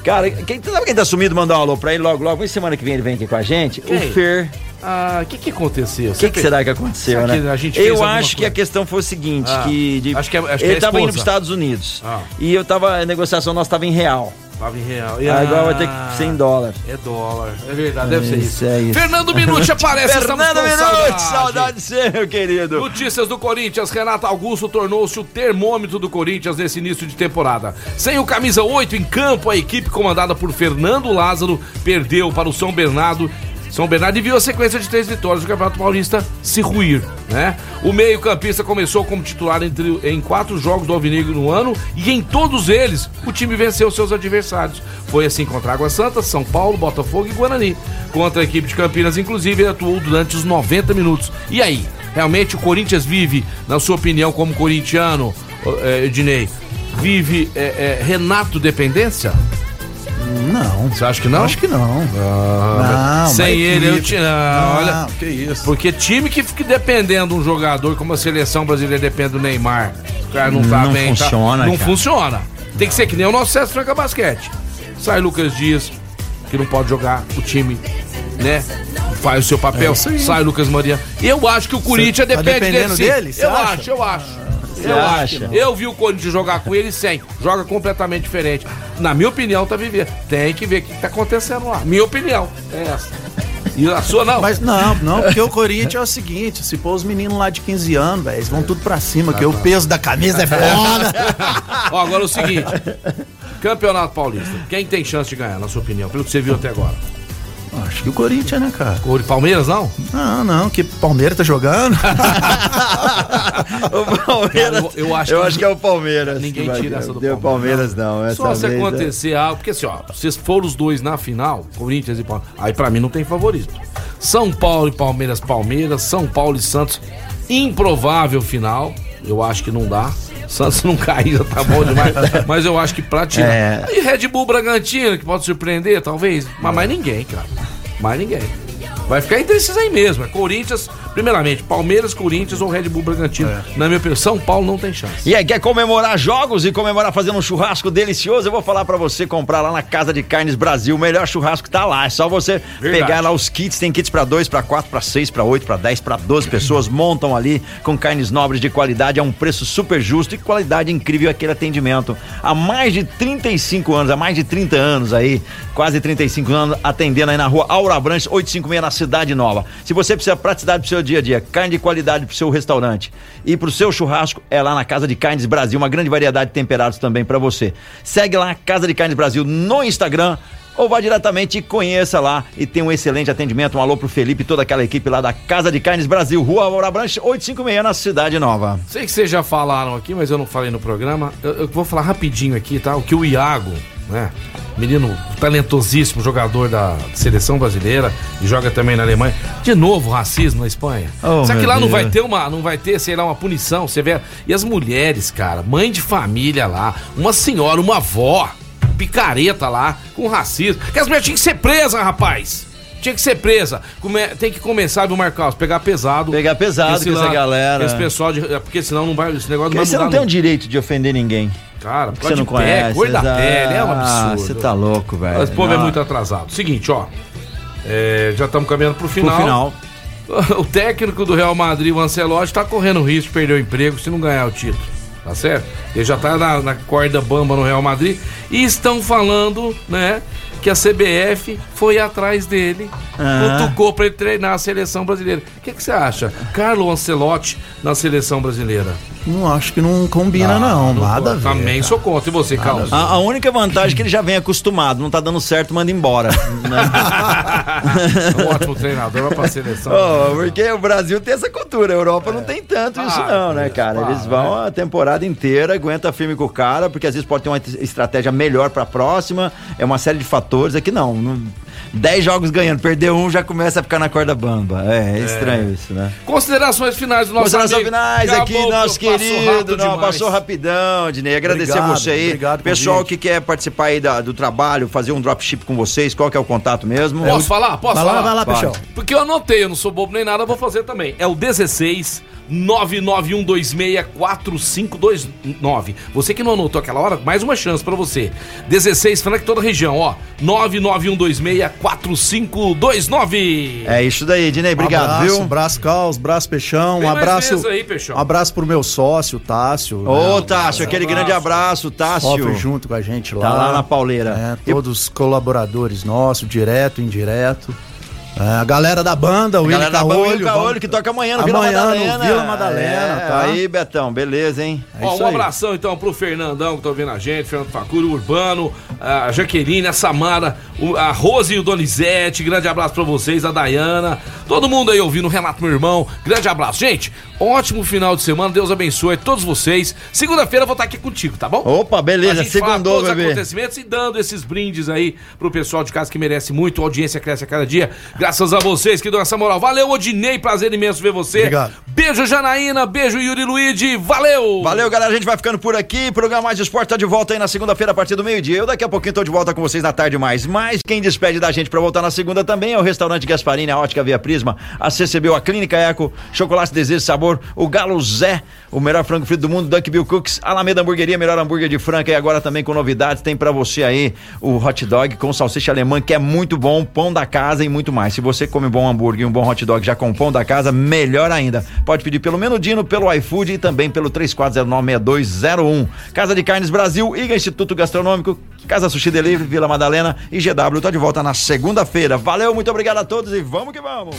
Cara, quem, sabe quem tá sumido? Mandar um alô pra ele logo, logo. Vem semana que vem ele vem aqui com a gente. Quem? O Fer. Ah, o que que aconteceu? O que, que será que aconteceu, Será né? que a gente fez eu acho que coisa? a questão foi o seguinte, Ah, que de- acho que é- acho ele é a tava indo esposa. pros Estados Unidos. Ah. E eu tava, a negociação nossa tava em real. Tava em real. Aí agora vai ter que ser em dólar. É dólar. É verdade, deve ser isso. é isso. Fernando Minuti aparece, Fernando Minuti, saudade. saudade de você, meu querido. Notícias do Corinthians, Renato Augusto tornou-se o termômetro do Corinthians nesse início de temporada. Sem o camisa 8 em campo, a equipe comandada por Fernando Lázaro perdeu para o São Bernardo. São Bernardo viu a sequência de três vitórias do Campeonato Paulista se ruir, né? O meio-campista começou como titular entre, em quatro jogos do Alvinegro no ano e em todos eles o time venceu seus adversários. Foi assim contra Água Santa, São Paulo, Botafogo e Guarani. Contra a equipe de Campinas, inclusive, ele atuou durante os 90 minutos. E aí? Realmente o Corinthians vive, na sua opinião, como corintiano, é, Ednei, vive é, é, Renato dependência? Não. Você acha que não? Acho que não. Ah, Não, sem ele eu tinha. Não, olha. que isso. Porque time que fica dependendo de um jogador, como a seleção brasileira depende do Neymar, o cara não tá Não bem. tá- funciona, não cara. funciona. Tem que ser que nem o nosso César Franca Basquete. Sai Lucas Dias, que não pode jogar, o time, né? Faz o seu papel, É sai Lucas Maria. Eu acho que o Corinthians tá depende dele. dele? Eu acha? acho, eu acho. Você Eu acha? acho. Eu vi o Corinthians jogar com ele sem. Joga completamente diferente. Na minha opinião, tá vivendo. Tem que ver o que tá acontecendo lá. Minha opinião é essa. E a sua não? Mas não, não, porque o Corinthians é o seguinte, se pôr os meninos lá de 15 anos, velho, eles vão tudo pra cima, porque o peso da camisa é foda. [LAUGHS] Ó, agora é o seguinte: Campeonato Paulista. Quem tem chance de ganhar, na sua opinião, pelo que você viu até agora? Acho que o Corinthians, né, cara? O Palmeiras não? Não, não, que Palmeiras tá jogando. [LAUGHS] O Palmeiras. Eu- eu acho eu que- acho que é o Palmeiras. Ninguém tira essa do Deu Palmeiras, não. Só se é- acontecer algo, porque assim, ó, se for os dois na final, Corinthians e Palmeiras, aí pra mim não tem favorito. São Paulo e Palmeiras, Palmeiras, São Paulo e Santos, improvável final, eu acho que não dá. Santos não cair, já tá bom demais. [LAUGHS] mas eu acho que pra tirar. É. E Red Bull Bragantino, que pode surpreender, talvez. Mas mais ninguém, cara. Mais ninguém. Vai ficar entre esses aí mesmo. É Corinthians, primeiramente, Palmeiras, Corinthians ou Red Bull Bragantino. Na minha opinião, São Paulo não tem chance. E aí, quer comemorar jogos e comemorar fazendo um churrasco delicioso? Eu vou falar pra você comprar lá na Casa de Carnes Brasil. O melhor churrasco tá lá. É só você Verdade. pegar lá os kits. Tem kits pra 2, pra 4, pra 6, pra 8, pra 10, pra 12 pessoas. Montam ali com carnes nobres de qualidade a um preço super justo e qualidade incrível aquele atendimento. Há mais de 35 anos, há mais de 30 anos aí, quase 35 anos, atendendo aí na rua Aura Branches, 856 na Cidade Nova. Se você precisa de praticidade pro seu dia a dia, carne de qualidade pro seu restaurante e pro seu churrasco, é lá na Casa de Carnes Brasil, uma grande variedade de temperados também pra você. Segue lá Casa de Carnes Brasil no Instagram ou vá diretamente e conheça lá e tem um excelente atendimento. Um alô pro Felipe e toda aquela equipe lá da Casa de Carnes Brasil, Rua Aura Branches, 856 na Cidade Nova. Sei que vocês já falaram aqui, mas eu não falei no programa. Eu, eu vou falar rapidinho aqui, tá? O que o Iago, né? Menino talentosíssimo, jogador da seleção brasileira e joga também na Alemanha. De novo, racismo na Espanha. Oh, Será que lá não Deus. vai ter uma, não vai ter, sei lá, uma punição severa? E as mulheres, cara, mãe de família lá, uma senhora, uma avó, picareta lá, com racismo. Que as mulheres tinham que ser presas, rapaz. Tinha que ser presa. Come- tem que começar, viu, Marcos? Pegar pesado. Pegar pesado Esse com essa lá- galera. Esse pessoal de. é Porque senão não vai. Esse negócio Porque não vai você não tem o direito de ofender ninguém. Cara, Porque por você não pé, conhece. cor da pele, é um Ah, absurdo. Você tá louco, velho. Esse povo é Não. muito atrasado. Seguinte, ó. é, já estamos caminhando pro Pro final. final. [LAUGHS] O técnico do Real Madrid, o Ancelotti, tá correndo risco de perder o emprego se não ganhar o título. Tá certo? Ele já tá na, na corda bamba no Real Madrid. E estão falando, né? Que a CBF foi atrás dele, Ah. cutucou pra ele treinar a seleção brasileira. O que que você acha? Carlo Ancelotti na seleção brasileira. Não acho que não combina, não. Nada a ver. Também sou contra. E você, Carlos? A, a única vantagem é que ele já vem acostumado, não tá dando certo, manda embora. [LAUGHS] É um ótimo treinador, vai pra seleção. Oh, porque o Brasil tem essa cultura, a Europa não tem tanto isso Ah, não, né, isso, cara? para, Eles vão a temporada inteira, aguenta firme com o cara, porque às vezes pode ter uma estratégia melhor pra próxima, é uma série de fatores, aqui não, não 10 jogos ganhando, perder um já começa a ficar na corda bamba. É, é estranho isso, né? Considerações finais do nosso Considerações amigo. finais Acabou, aqui, nosso passou querido. rápido Não, demais. passou rapidão, Dinei. Agradecer Obrigado, você aí. obrigado, Pessoal convite. que quer participar aí da- do trabalho, fazer um dropship com vocês, qual que é o contato mesmo? Posso falar? Posso Vai lá, falar? vai lá, Peixão. Porque eu anotei, eu não sou bobo nem nada, eu vou fazer também. É o 16 991264529. Você que não anotou aquela hora, mais uma chance pra você. 16, Frank, toda a região, ó. 991264529. É isso daí, Dinei. Obrigado, um abraço, viu? Um abraço, Caos, um abraço, Peixão. Vem Um abraço. aí, Peixão. Um abraço pro meu sócio, Tássio. Ô, né? Tássio, aquele grande abraço, Tássio. Sofre junto com a gente lá. Tá lá na pauleira. É, todos colaboradores nossos, direto, indireto. É, a galera da banda, o A Willi galera da banda, o Willi Caolho. Caolho, vamos- que toca amanhã no Vila Amanhã no Madalena. Vila Madalena, É, tá? Aí, Betão, beleza, hein? É Ó, isso um aí. abração então pro Fernandão que tá ouvindo a gente, Fernando Facuro, o Urbano, a Jaqueline, a Samara, a Rose e o Donizete, grande abraço pra vocês, a Dayana, Todo mundo aí ouvindo, Renato, meu irmão. Grande abraço. Gente, ótimo final de semana. Deus abençoe todos vocês. Segunda-feira eu vou estar aqui contigo, tá bom? Opa, beleza. Segundou, todos os bebê. acontecimentos e dando esses brindes aí pro pessoal de casa que merece muito. A audiência cresce a cada dia. Graças a vocês que dão essa moral. Valeu, Odinei. Prazer imenso ver você. Obrigado. Beijo, Janaína. Beijo, Yuri Luigi. Valeu! Valeu, galera. A gente vai ficando por aqui. Programa Mais Esporte tá de volta aí na segunda-feira a partir do meio-dia. Eu daqui a pouquinho tô de volta com vocês na tarde mais. Mas quem despede da gente pra voltar na segunda também é o Restaurante Gasparini, a Ótica Via A CCBU, a Clínica Eco, Chocolate Desejo Sabor, o Galo Zé, o melhor frango frito do mundo, Duck Bill Cooks, Alameda Hamburgueria, melhor hambúrguer de Franca e agora também com novidades. Tem pra você aí o hot dog com salsicha alemã, que é muito bom, pão da casa e muito mais. Se você come um bom hambúrguer e um bom hot dog já com pão da casa, melhor ainda. Pode pedir pelo Menudino, pelo iFood e também pelo 34096201. Casa de Carnes Brasil, IGA Instituto Gastronômico, Casa Sushi Delivery, Vila Madalena e GW. Tá de volta na segunda-feira. Valeu, muito obrigado a todos e vamos que vamos.